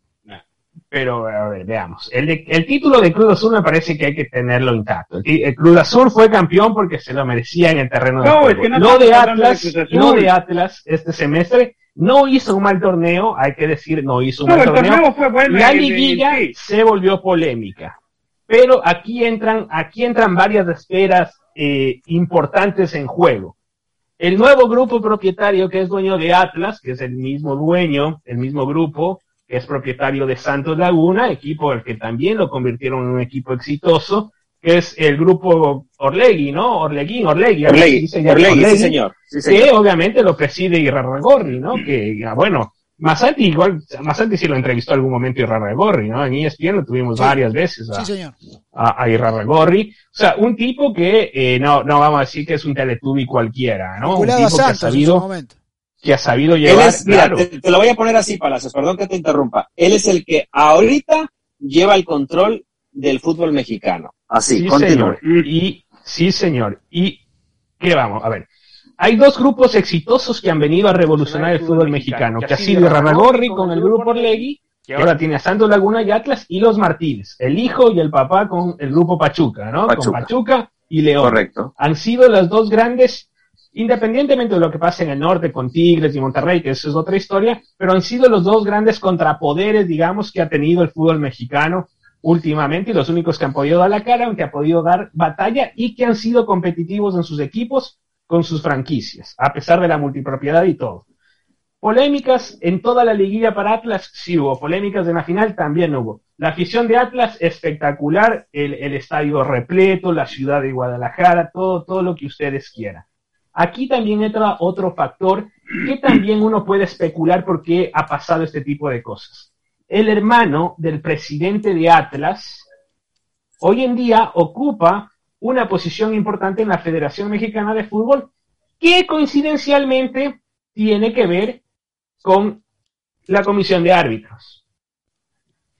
Pero, a ver, veamos. El, de- el título de Cruz Azul me parece que hay que tenerlo intacto. El, el Cruz Azul fue campeón porque se lo merecía en el terreno de No, juego. es que no estamos de de Atlas, lo de Atlas este semestre no hizo un mal torneo, hay que decir, no hizo un No, mal el torneo. torneo fue bueno. La en- liguilla sí. se volvió polémica. Pero aquí entran, aquí entran varias esferas eh, importantes en juego. El nuevo grupo propietario que es dueño de Atlas, que es el mismo dueño, el mismo grupo, que es propietario de Santos Laguna, equipo al que también lo convirtieron en un equipo exitoso, que es el grupo Orlegui, ¿no? Orleguín, Orlegui. Orlegui, se llama, Orlegui, sí señor. Sí, que señor. obviamente lo preside Irarragorri, ¿no? Que, ya, bueno, Masanti igual, Masanti sí lo entrevistó algún momento Irarragorri, ¿no? En ESPN lo tuvimos Sí. varias veces a, Sí, señor. a, a Irarragorri. O sea, un tipo que, eh, no, no vamos a decir que es un teletubi cualquiera, ¿no? Un tipo que ha Santos sabido, que ha sabido llevar, es, mira, claro, te, te lo voy a poner así, Palacios, perdón que te interrumpa. Él es el que ahorita lleva el control del fútbol mexicano. Así, Sí, continúe. señor. Y, sí, señor. ¿Y qué vamos? A ver. Hay dos grupos exitosos que han venido a revolucionar el fútbol mexicano, que ha sido Ranagorri con el grupo Orlegui, que ahora tiene a Santos Laguna y Atlas, y los Martínez, el hijo y el papá con el grupo Pachuca, ¿no? Con Pachuca. Y León. Correcto. Han sido las dos grandes, independientemente de lo que pasa en el norte con Tigres y Monterrey, que eso es otra historia, pero han sido los dos grandes contrapoderes, digamos, que ha tenido el fútbol mexicano últimamente los únicos que han podido dar la cara, que ha podido dar batalla y que han sido competitivos en sus equipos con sus franquicias, a pesar de la multipropiedad y todo. Polémicas en toda la liguilla para Atlas, sí hubo. Polémicas en la final también hubo. La afición de Atlas, espectacular. El, el estadio repleto, la ciudad de Guadalajara, todo, todo lo que ustedes quieran. Aquí también entra otro factor que también uno puede especular por qué ha pasado este tipo de cosas. El hermano del presidente de Atlas hoy en día ocupa una posición importante en la Federación Mexicana de Fútbol que coincidencialmente tiene que ver con la comisión de árbitros.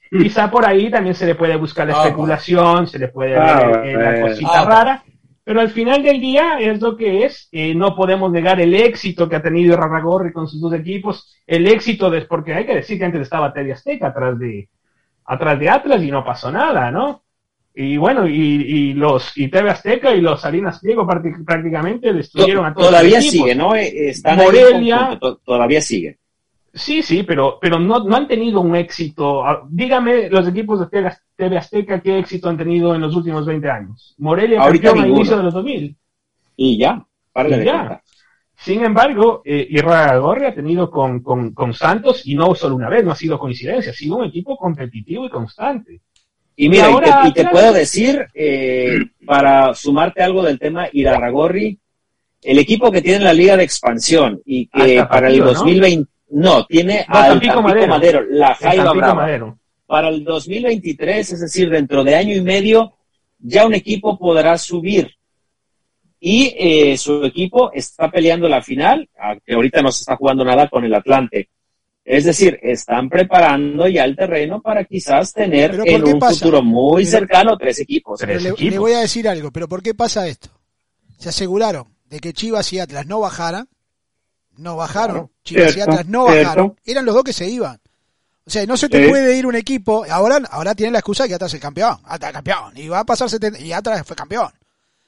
Quizá por ahí también se le puede buscar la Ah, especulación, se le puede Ah, ver eh, la cosita Ah, rara, pero al final del día es lo que es. Eh, no podemos negar el éxito que ha tenido Rarragorri con sus dos equipos, el éxito de, porque hay que decir que antes estaba TV Azteca atrás de, atrás de Atlas y no pasó nada, ¿no? Y bueno, y, y los y TV Azteca y los Salinas Pliego prácti- prácticamente destruyeron a todos Todavía los equipos. sigue, ¿no? Eh, Están Morelia. conjunto, to- todavía sigue. Sí, sí, pero, pero no, no han tenido un éxito. Ah, Dígame los equipos de TV- Azteca qué éxito han tenido en los últimos 20 años. Morelia Ahorita campeón al inicio de los 2000. Y ya, párale Y de ya. contar. Sin embargo, eh, ha tenido con, con, con Santos, y no solo una vez, no ha sido coincidencia, ha sido un equipo competitivo y constante. Y mira, Y te, y te puedo decir, eh, para sumarte algo del tema Irarragorri, el equipo que tiene la liga de expansión y que para el Tapatío, ¿no? 2020, no, tiene No, al Tampico Tampico Madero. Madero, la El Jaiba Brava. Madero. para el 2023, es decir, dentro de año y medio, ya un equipo podrá subir. Y eh, su equipo está peleando la final, que ahorita no se está jugando nada con el Atlante. Es decir, están preparando ya el terreno para quizás tener ¿Pero por en un pasa? futuro muy cercano tres equipos. Pero le, le voy a decir algo, pero ¿por qué pasa esto? Se aseguraron de que Chivas y Atlas no bajaran, no bajaron, Cierto, Atlas no cierto. bajaron, eran los dos que se iban. O sea, no se te Sí. puede ir un equipo, ahora, ahora tiene la excusa de que Atlas es el campeón, Atlas es campeón, y va a pasar 70, y Atlas fue campeón.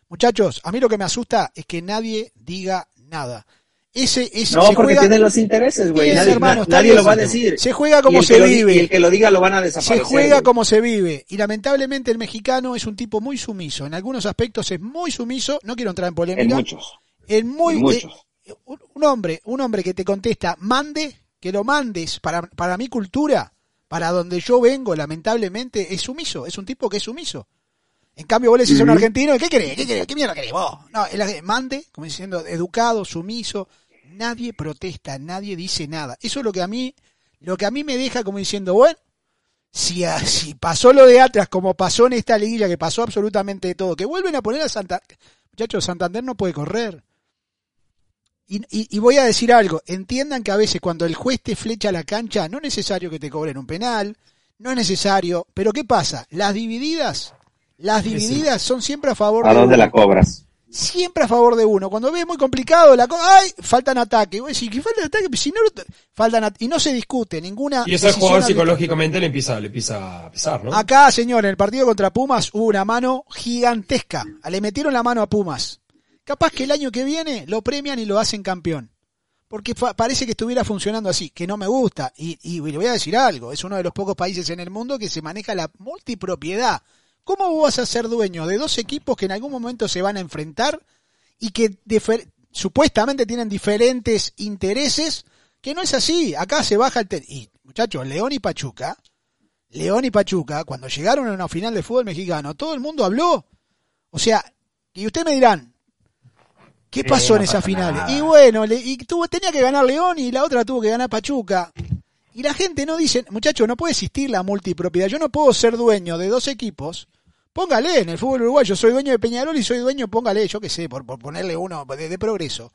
Muchachos, a mí lo que me asusta es que nadie diga nada. Ese, ese No, se porque juega- tienen los intereses, güey. Nadie, hermano, na- está nadie lo va a decir. Se juega como se lo vive. y el que lo diga lo van a Se desaparecer. juega güey. como se vive y lamentablemente el mexicano es un tipo muy sumiso. En algunos aspectos es muy sumiso. No quiero entrar en polémica. En muchos. En muy En muchos. Un, un hombre, un hombre que te contesta, mande, que lo mandes para para mi cultura, para donde yo vengo, lamentablemente es sumiso. Es un tipo que es sumiso. En cambio vos le decís a un argentino, ¿qué querés? ¿Qué querés? ¿Qué mierda querés vos? No, el mande, como diciendo, educado, sumiso. Nadie protesta, nadie dice nada. Eso es lo que a mí, lo que a mí me deja como diciendo, bueno, si, si pasó lo de Atlas como pasó en esta liguilla, que pasó absolutamente de todo, que vuelven a poner a Santander, muchachos, Santander no puede correr. Y, y- y voy a decir algo, entiendan que a veces cuando el juez te flecha la cancha, no es necesario que te cobren un penal, no es necesario, pero ¿qué pasa? Las divididas, las divididas son siempre a favor ¿A de dónde uno. la cobras? Siempre a favor de uno. Cuando ves muy complicado la cosa, ¡ay! Faltan ataque. Vos decís, ¿qué faltan ataque? Si no, faltan at- y no se discute ninguna. Y eso al jugador psicológicamente le empieza, le empieza a pesar, ¿no? Acá, señor, en el partido contra Pumas hubo una mano gigantesca. Le metieron la mano a Pumas. Capaz que el año que viene lo premian y lo hacen campeón. Porque parece que estuviera funcionando así, que no me gusta. Y, y le voy a decir algo, es uno de los pocos países en el mundo que se maneja la multipropiedad. ¿Cómo vas a ser dueño de dos equipos que en algún momento se van a enfrentar y que supuestamente tienen diferentes intereses? Que no es así. Acá se baja el... y, muchachos, León y Pachuca León y Pachuca, cuando llegaron a una final de fútbol mexicano, todo el mundo habló. O sea, y ustedes me dirán, ¿qué Sí, pasó en esa pasa final? nada. Y bueno, le- y tuvo, tenía que ganar León y la otra tuvo que ganar Pachuca. Y la gente no dice, muchachos, no puede existir la multipropiedad. Yo no puedo ser dueño de dos equipos. Póngale en el fútbol uruguayo, soy dueño de Peñarol y soy dueño, póngale, yo qué sé, por, por ponerle uno de, de progreso.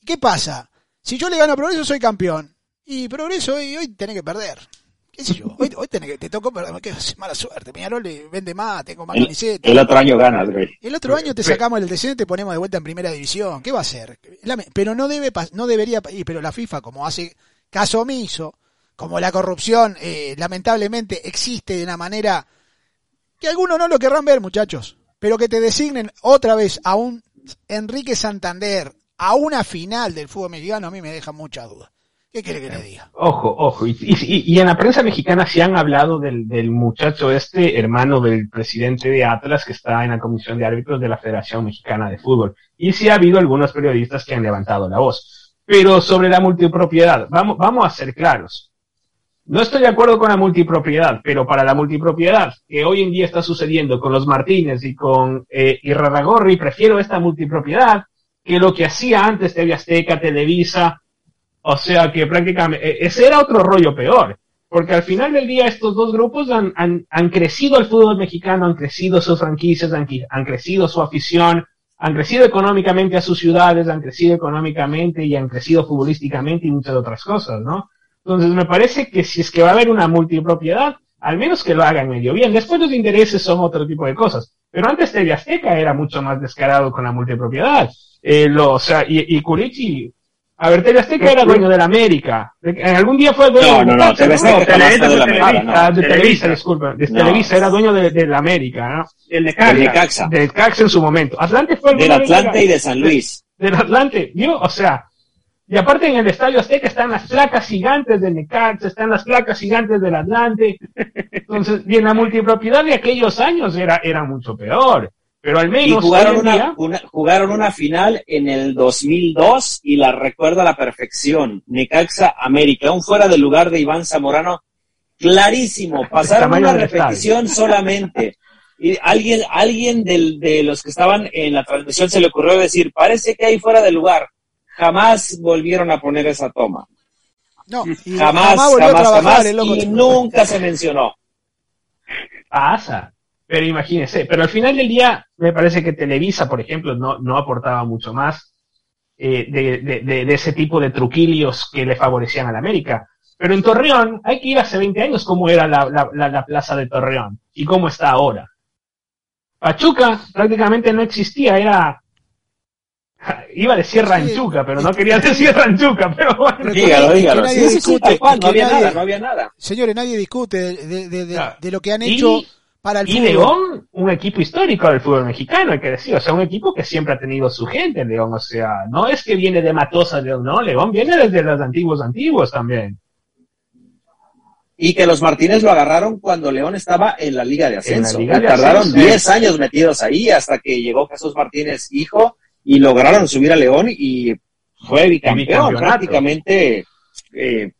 ¿Y qué pasa? Si yo le gano a progreso, soy campeón. Y progreso hoy, hoy tenés que perder. ¿Qué sé yo? Hoy, hoy tenés que, te tocó perder, qué mala suerte. Peñarol le vende más, tengo más camiseta. el otro año ganas, güey. El otro año te sacamos el descenso y te ponemos de vuelta en primera división. ¿Qué va a hacer? La- Pero no debe, no debería, y- pero la FIFA como hace caso omiso, como la corrupción eh, lamentablemente existe de una manera que algunos no lo querrán ver, muchachos, pero que te designen otra vez a un Enrique Santander a una final del fútbol mexicano a mí me deja mucha duda. ¿Qué quiere que le diga? Ojo, ojo. Y, en la prensa mexicana sí han hablado del, del muchacho este, hermano del presidente de Atlas, que está en la comisión de árbitros de la Federación Mexicana de Fútbol. Y sí ha habido algunos periodistas que han levantado la voz. Pero sobre la multipropiedad, vamos, vamos a ser claros. No estoy de acuerdo con la multipropiedad, pero para la multipropiedad que hoy en día está sucediendo con los Martínez y con eh, prefiero esta multipropiedad que lo que hacía antes TV Azteca, Televisa, o sea que prácticamente, eh, ese era otro rollo peor, porque al final del día estos dos grupos han, han, han crecido el fútbol mexicano, han crecido sus franquicias, han, han crecido su afición, han crecido económicamente a sus ciudades, han crecido económicamente y han crecido futbolísticamente y muchas otras cosas, ¿no? Entonces me parece que si es que va a haber una multipropiedad, al menos que lo hagan medio bien. Después los intereses son otro tipo de cosas. Pero antes TV Azteca era mucho más descarado con la multipropiedad. Eh, lo, o sea, y, y a ver, TV Azteca era dueño de la América. En algún día fue dueño No, no, no, TV Azteca fue de la Televisa, disculpa, de. Televisa era dueño de, de la América, ¿no? El Necaxa. Del Cax en su momento. Atlante fue el Del Atlante y de San Luis. Del Atlante, ¿vio? O sea, y aparte en el Estadio Azteca están las placas gigantes del Necaxa, están las placas gigantes del Atlante. Entonces, y en la multipropiedad de aquellos años era, era mucho peor. Pero al Y menos jugaron hoy en una, día- una- jugaron una final en el 2002 y la recuerdo a la perfección. Necaxa América, un fuera del lugar de Iván Zamorano, clarísimo. Pasaron una repetición solamente. Y alguien, alguien del- de los que estaban en la transmisión se le ocurrió decir, parece que hay fuera del lugar. Jamás volvieron a poner esa toma. No, y Jamás, jamás, jamás. Y nunca se mencionó. pasa. Pero imagínense, pero al final del día me parece que Televisa, por ejemplo, no, no aportaba mucho más eh, de, de, de, de, ese tipo de truquilios que le favorecían a la América. Pero en Torreón hay que ir hace 20 años cómo era la, la, la, la plaza de Torreón y cómo está ahora. Pachuca prácticamente no existía, era Iba a decir ranchuca, pero no quería decir ranchuca, pero bueno. Dígalo, dígalo. Sí, discute, no había nada, no había nada. Señores, nadie discute de, de, de, de lo que han hecho y, para el y fútbol. León, un equipo histórico del fútbol mexicano, hay que decir, o sea, un equipo que siempre ha tenido su gente, León, o sea, no es que viene de Matosa, León, no, León viene desde los antiguos antiguos también. Y que los Martínez lo agarraron cuando León estaba en la Liga de Ascenso. Liga de tardaron Ascenso, 10 sí. años metidos ahí hasta que llegó Jesús Martínez, hijo, y lograron subir a León y fue bicampeón prácticamente eh,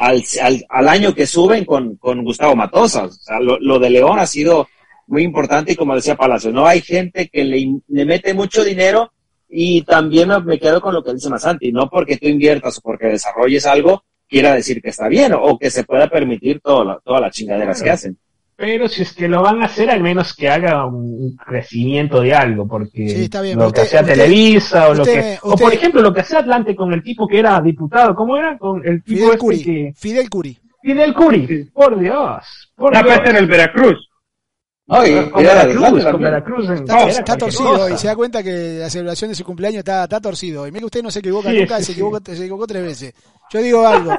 al, al, al año que suben con, con Gustavo Matosas. O sea, lo, lo de León ha sido muy importante y como decía Palacio, no hay gente que le, le mete mucho dinero y también me, me quedo con lo que dice Masanti, no porque tú inviertas o porque desarrolles algo quiera decir que está bien o que se pueda permitir toda la, todas las chingaderas que hacen. Pero si es que lo van a hacer, al menos que haga un crecimiento de algo, porque Sí, está bien, lo usted- que hacía usted- Televisa o lo usted que, o por ejemplo lo que hacía Atlante con el tipo que era diputado, ¿cómo era? Con el tipo Fidel este Curi. que Fidel Curi. Fidel Curi, por Dios, por Una Dios. vez en el Veracruz. Y con era Veracruz, con. Veracruz en- Está, torcido cosa. y se da cuenta que la celebración de su cumpleaños está, está torcido. Y mira que usted no se equivoca Sí, nunca, sí, se, sí. equivocó, se equivocó tres veces. Yo digo algo,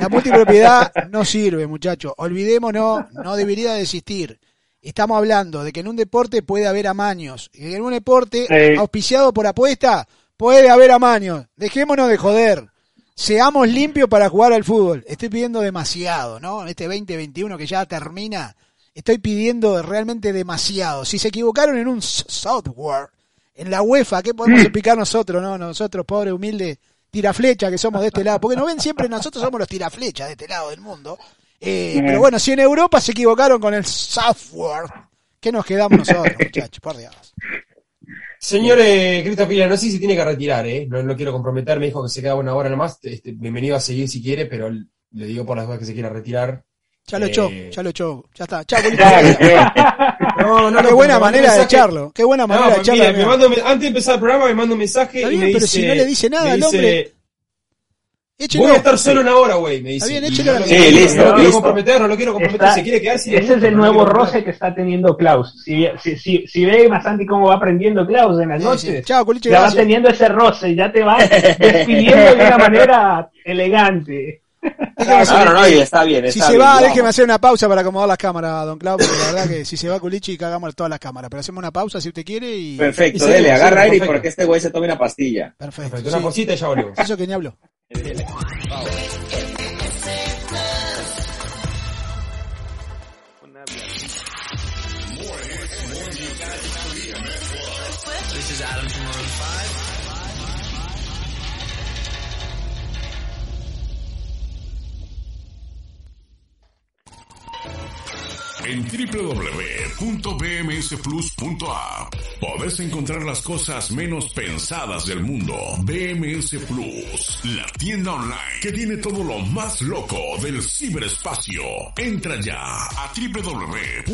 la multipropiedad no sirve, muchachos. Olvidémonos, no debería de existir. Estamos hablando de que en un deporte puede haber amaños. Y que en un deporte Sí. auspiciado por apuesta puede haber amaños. Dejémonos de joder. Seamos limpios para jugar al fútbol. Estoy pidiendo demasiado, ¿no? Este 2021 que ya termina, estoy pidiendo realmente demasiado. Si se equivocaron en un software, en la UEFA, ¿qué podemos explicar nosotros, no? Nosotros, pobres, humildes, tiraflecha que somos de este lado. Porque nos ven siempre, nosotros somos los tiraflechas de este lado del mundo. Eh, pero bueno, si en Europa se equivocaron con el software, ¿qué nos quedamos nosotros, muchachos? Por Dios. Señor eh, Cristo no sé si tiene que retirar, ¿eh? No, no quiero comprometer, me dijo que se queda una hora nomás. Este, bienvenido a seguir si quiere, pero le digo por las dudas que se quiera retirar. Ya lo Eh, echó, ya lo echó. Ya está. Chao. No, no, Qué no, buena manera de echarlo. Qué buena No, manera de pues echarlo. mira, me mando- antes de empezar el programa me manda un mensaje Está y bien, me pero dice, si no le dice nada al hombre, Échelo. Voy a estar solo una hora, güey, me dice. Está bien, no Sí, no lo listo, quiero listo. comprometer, no lo quiero comprometer, Está- se quiere quedar sin ese es el nuevo roce que está teniendo Klaus. Si, si, si, si ve Masanti cómo va aprendiendo Klaus en las Sí, noches, sí. Chao, Culiche, ya va teniendo ese roce, ya te va despidiendo de una manera elegante. No, no, no, y está bien. Si se bien, va, déjeme hacer una pausa para acomodar las cámaras, don Clau, porque la verdad que si se va Culichi, cagamos todas las cámaras. Pero hacemos una pausa si usted quiere y... Perfecto, Y dele, agarra aire porque este güey se tome una pastilla. Perfecto. Perfecto, una sí. cosita y ya volvemos. Eso que ni habló. En www.bmsplus.app podés encontrar las cosas menos pensadas del mundo. BMS Plus, la tienda online que tiene todo lo más loco del ciberespacio. Entra ya a www.plus.app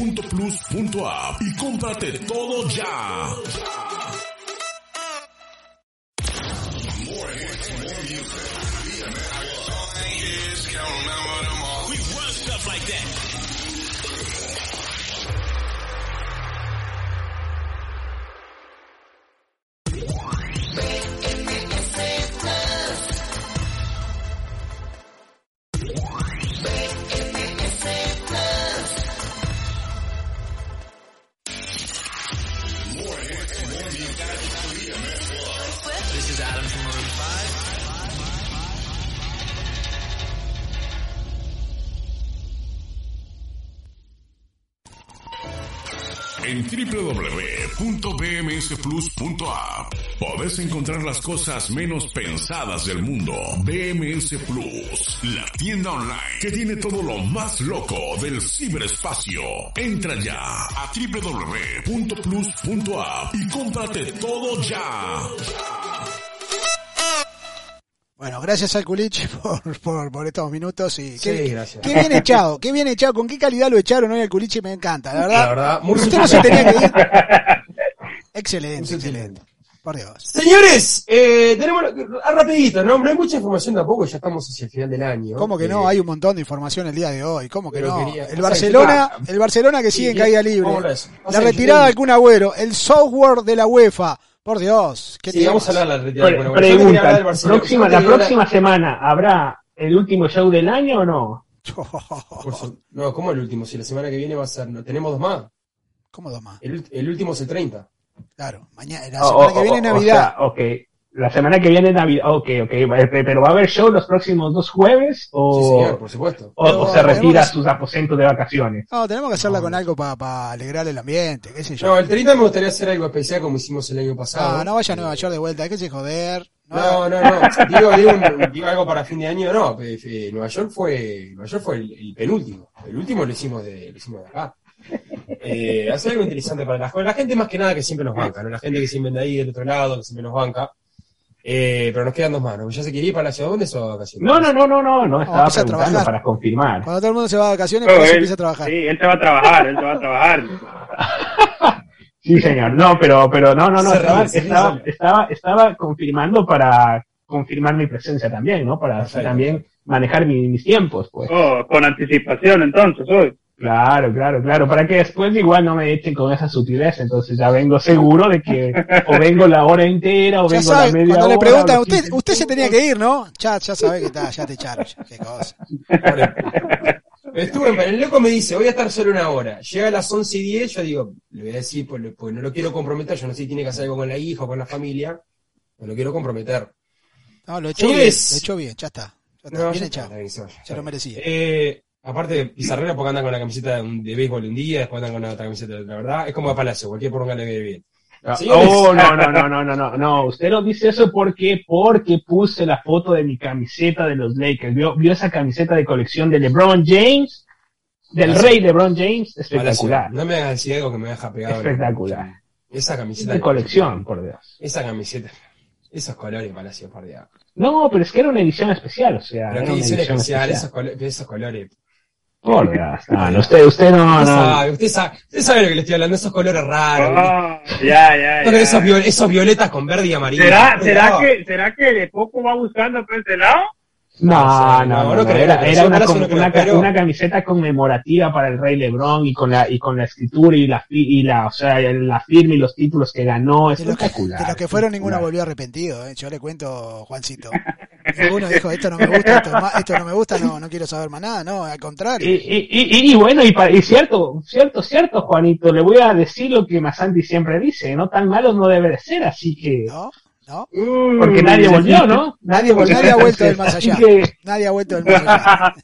y cómprate todo ya. This podés encontrar las cosas menos pensadas del mundo. BMS Plus, la tienda online que tiene todo lo más loco del ciberespacio. Entra ya a www.plus.app y cómprate todo ya. Bueno, gracias al Culichi por, por, por estos minutos y Sí, qué, gracias. qué bien echado, qué bien echado, con qué calidad lo echaron hoy al Culichi me encanta, la verdad. La verdad, muy Usted no se tenía que ir. Excelente, excelente. Por Dios. Señores, eh, tenemos ah, rapidito, ¿no? No hay mucha información tampoco, ya estamos hacia el final del año. ¿Cómo que Eh, no? Hay un montón de información el día de hoy. ¿Cómo que no? quería- El o Barcelona, sea, el Barcelona que sigue en caída libre. La retirada de Kun Agüero, el software de la UEFA. Por Dios, ¿qué Sí, vamos a hablar de la retirada. Pre- hablar pregunta, del Barcelona. próxima, la próxima semana habrá el último show del año o no? No, ¿cómo el último? Si la semana que viene va a ser. no, Tenemos dos más. ¿Cómo dos más? El, el último es el 30. Claro, mañana, la O- semana o- que viene o- Navidad. O sea, ok. La semana que viene Navidad. Ok, ok. eh, Pero va a haber show los próximos dos jueves Sí, o, señor, por supuesto. o- Pero o se retira a que- sus aposentos de vacaciones. No, tenemos que hacerla con algo para alegrar el ambiente, qué sé yo. No, el 30 me gustaría hacer algo especial como hicimos el año pasado. No, no vaya a Nueva York de vuelta, que se joder. No, No, no, no. Digo, digo, un- digo algo para fin de año, no. Pe- fe- Nueva York fue, Nueva York fue el, el penúltimo. El último lo hicimos de, lo hicimos de acá. Eh, hacer algo interesante para la, la gente más que nada que siempre nos banca, ¿no? La gente que siempre anda ahí del otro lado, que siempre nos banca. Eh, pero nos quedan dos manos. ¿Ya se quería ir para la ciudad? ¿Dónde son vacaciones? No, no, no, no, no. No estaba preguntando para confirmar. Cuando todo el mundo se va de vacaciones, él- empieza a trabajar. Sí, él se va a trabajar, él se va a trabajar. Sí, señor. No, pero, pero no, no, no. Estaba, estaba, estaba, estaba confirmando para confirmar mi presencia también, ¿no? Para así también manejar mi- mis tiempos, pues. Oh, con anticipación entonces, hoy. Claro, claro, claro, para que después igual no me echen con esa sutileza, entonces ya vengo seguro de que o vengo la hora entera o Ya vengo sabe, la media cuando hora. le preguntan, usted, 15 usted se tenía que ir, ¿no? Ya, ya sabe que está, ya te echaron, ya, qué cosa. Estuve en el loco me dice, voy a estar solo una hora. Llega a las 11 y 10, yo digo, le voy a decir, pues, pues no lo quiero comprometer, yo no sé si tiene que hacer algo con la hija o con la familia, no lo quiero comprometer. No, lo echó bien, lo echó bien, ya está. Ya está, No, bien ya echado. está. Se lo merecía. Eh, aparte, Pizarrera porque anda con la camiseta de, de béisbol un día, después anda con la otra camiseta, la verdad, es como a Palacio, cualquier poronga le ve bien. Ah, Señores. Oh, no, no, no, no, no, no, no, usted no dice eso porque, porque puse la foto de mi camiseta de los Lakers. ¿Vio, vio esa camiseta de colección de LeBron James? Del Palacio. rey LeBron James, Palacio, espectacular. no me hagas decir algo que me deja pegado. Espectacular. Esa Es camiseta. de colección, por Dios. Esa camiseta. Esos colores, Palacio, por Dios. No, pero es que era una edición especial, o sea. Pero era qué una edición especial, esos, colo- esos colores. No, usted, usted no, usted, no. sabe, usted sabe, usted sabe lo que le estoy hablando, esos colores raros. Ah, ya, ya, Esos- ya. Esos, viol- esos violetas con verde y amarillo. ¿Será, será, que, ¿Será que de poco va buscando por ese lado? No, No, no, no, no, no no, creo, era, una, camiseta conmemorativa para el Rey Lebron y con la, y con la escritura y la, y la, o sea, la firma y los títulos que ganó, De los que, espectacular. de los que fueron, ninguno espectacular. volvió arrepentido. ¿eh? Yo le cuento, Juancito. Ninguno dijo, esto no me gusta, esto, es esto no me gusta, no, no quiero saber más nada. No, al Y, contrario. y, y, y bueno, y, pa- y cierto, cierto, cierto, Juanito, le voy a decir lo que Masanti siempre dice, no tan malos no debe de ser, así que, ¿No? ¿No? porque nadie volvió, ¿no? Nadie volvió. Nadie ha vuelto del más allá. que- Nadie ha vuelto del más allá.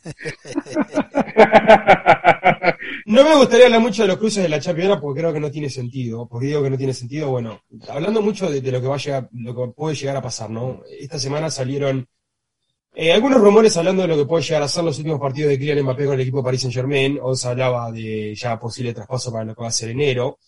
No me gustaría hablar mucho de los cruces de la Chapiedra porque creo que no tiene sentido. Porque digo que no tiene sentido, bueno, hablando mucho de, de lo que va a llegar, lo que puede llegar a pasar, ¿no? Esta semana salieron eh, algunos rumores hablando de lo que puede llegar a ser los últimos partidos de Kylian Mbappé con el equipo de Paris Saint Germain. O se hablaba de ya posible traspaso para lo que va a ser enero.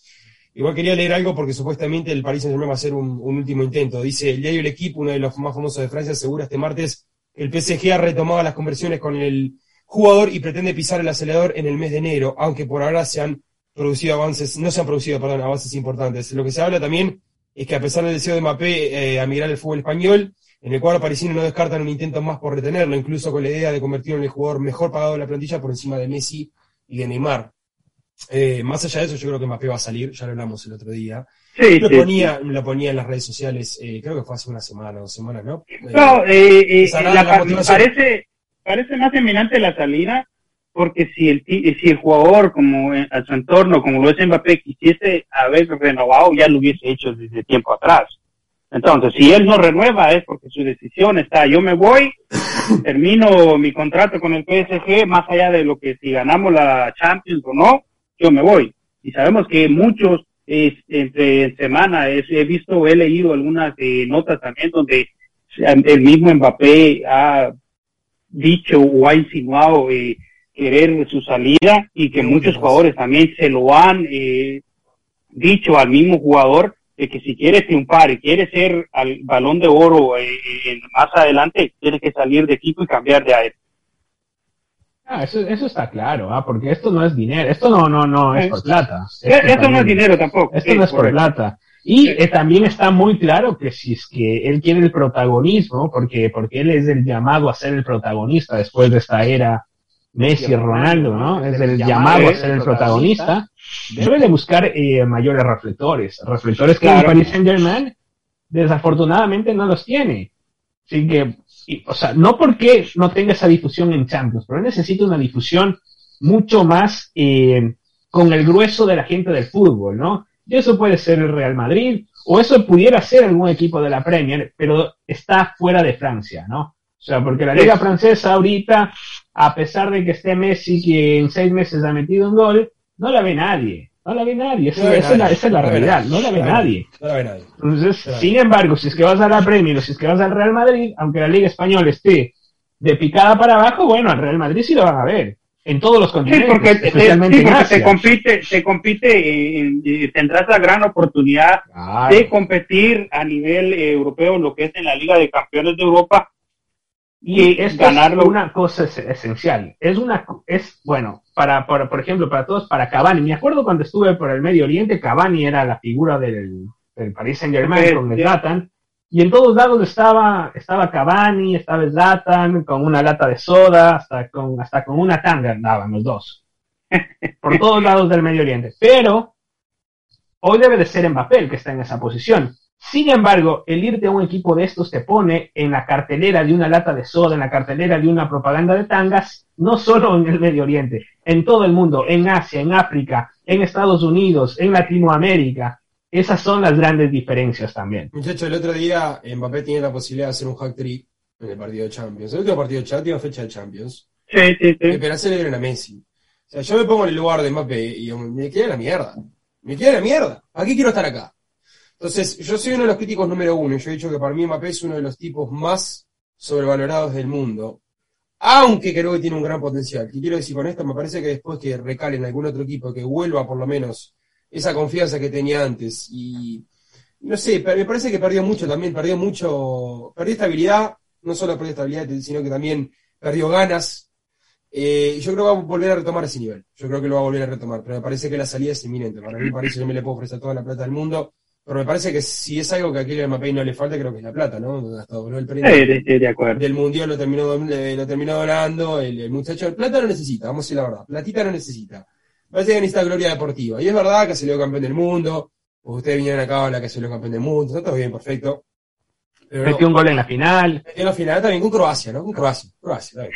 Igual quería leer algo porque supuestamente el Paris Saint Germain va a hacer un, último intento. Dice el diario El Equipo, uno de los más famosos de Francia, asegura este martes que el PSG ha retomado las conversiones con el jugador y pretende pisar el acelerador en el mes de enero, aunque por ahora se han producido avances, no se han producido, perdón, avances importantes. Lo que se habla también es que a pesar del deseo de Mbappé eh, a migrar al fútbol español, en el cuadro parisino no descartan un intento más por retenerlo, incluso con la idea de convertirlo en el jugador mejor pagado de la plantilla por encima de Messi y de Neymar. Eh, más allá de eso, yo creo que Mbappé va a salir, ya lo hablamos el otro día. Sí, Lo sí, ponía, lo ponía en las redes sociales, eh, creo que fue hace una semana, dos semanas, ¿no? No, eh, eh, la- la parece, parece más eminente la salida, porque si el, si el jugador, como eh, a su entorno, como lo es Mbappé, quisiese haber renovado, ya lo hubiese hecho desde tiempo atrás. Entonces, si él no renueva es porque su decisión está, yo me voy, termino mi contrato con el PSG, más allá de lo que si ganamos la Champions o no, yo me voy. Y sabemos que muchos, eh, entre semana, es- he visto, he leído algunas eh, notas también donde el mismo Mbappé ha dicho o ha insinuado eh, querer su salida y que muchos jugadores también se lo han eh, dicho al mismo jugador de que si quiere triunfar y quiere ser al balón de oro eh, eh, más adelante, tiene que salir de equipo y cambiar de aire. Ah, eso, eso está claro, ¿ah? porque esto no es dinero, esto no, no, no es por plata. Eh, Esto, no es dinero tampoco. Esto Sí, no es por plata. Y eh, también está muy claro que si es que él quiere el protagonismo, porque, porque él es el llamado a ser el protagonista después de esta era Messi Ronaldo, ¿no? Es el llamado a ser el protagonista. Debe de buscar eh, mayores reflectores. Reflectores que el Claro. Paris Saint Germain desafortunadamente no los tiene. Así que, y, o sea, no porque no tenga esa difusión en Champions, pero necesita una difusión mucho más eh, con el grueso de la gente del fútbol, ¿no? Y eso puede ser el Real Madrid, o eso pudiera ser algún equipo de la Premier, pero está fuera de Francia, ¿no? O sea, porque la Liga Francesa ahorita, a pesar de que esté Messi, que en seis meses ha metido un gol, no la ve nadie. No la ve nadie. Esa, No la ve esa es, la, esa es realidad. No la ve nadie. No la ve nadie. Entonces, sin embargo, si es que vas a la Premier o si es que vas al Real Madrid, aunque la Liga Española esté de picada para abajo, bueno, al Real Madrid sí lo van a ver. En todos los Sí, continentes, porque, especialmente sí, en porque Asia. te compite, te compite y tendrás la gran oportunidad Claro. de competir a nivel europeo, lo que es en la Liga de Campeones de Europa, Y esto ganarlo. es una cosa es- esencial. Es una, es, bueno, para, para, por ejemplo, para todos, para Cavani. Me acuerdo cuando estuve por el Medio Oriente, Cavani era la figura del, del Paris Saint Germain con sí. Zlatan. Y en todos lados estaba, estaba Cavani, estaba Zlatan, con una lata de soda, hasta con, hasta con una tanga andaban los dos. Por todos lados del Medio Oriente. Pero, hoy debe de ser Mbappé el que está en esa posición. Sin embargo, el irte a un equipo de estos te pone en la cartelera de una lata de soda, en la cartelera de una propaganda de tangas, no solo en el Medio Oriente, en todo el mundo, en Asia, en África, en Estados Unidos, en Latinoamérica. Esas son las grandes diferencias también. Muchachos, el otro día Mbappé tenía la posibilidad de hacer un hack trick en el partido de Champions. El último partido de Champions, fecha de Champions. Sí, sí, sí. Le dieron a Messi. O sea, yo me pongo en el lugar de Mbappé y me queda la mierda. Me queda la mierda. ¿A qué quiero estar acá? Entonces, yo soy uno de los críticos número uno. y Yo he dicho que para mí Mbappé es uno de los tipos más sobrevalorados del mundo. Aunque creo que tiene un gran potencial. ¿Qué quiero decir con esto? Me parece que después que recale en algún otro equipo, que vuelva por lo menos esa confianza que tenía antes. Y no sé, me parece que perdió mucho también. Perdió mucho. Perdió estabilidad. No solo perdió estabilidad, sino que también perdió ganas. Eh, yo creo que va a volver a retomar ese nivel. Yo creo que lo va a volver a retomar. Pero me parece que la salida es inminente. Para mí, parece que me le puedo ofrecer toda la plata del mundo. Pero me parece que si es algo que a Kylian Mbappé no le falta, creo que es la plata, ¿no? Hasta el premio Sí, sí, sí, de acuerdo. del mundial lo terminó, eh, lo terminó donando. El, el muchacho, plata no necesita, vamos a decir la verdad. Platita no necesita. Parece que necesita gloria deportiva. Y es verdad que salió campeón del mundo. Ustedes vinieron acá a hablar que salió campeón del mundo. Está todo bien, perfecto. Pero no, Metió un gol en la final. en la final también con Croacia, ¿no? Con Croacia. Croacia, está bien.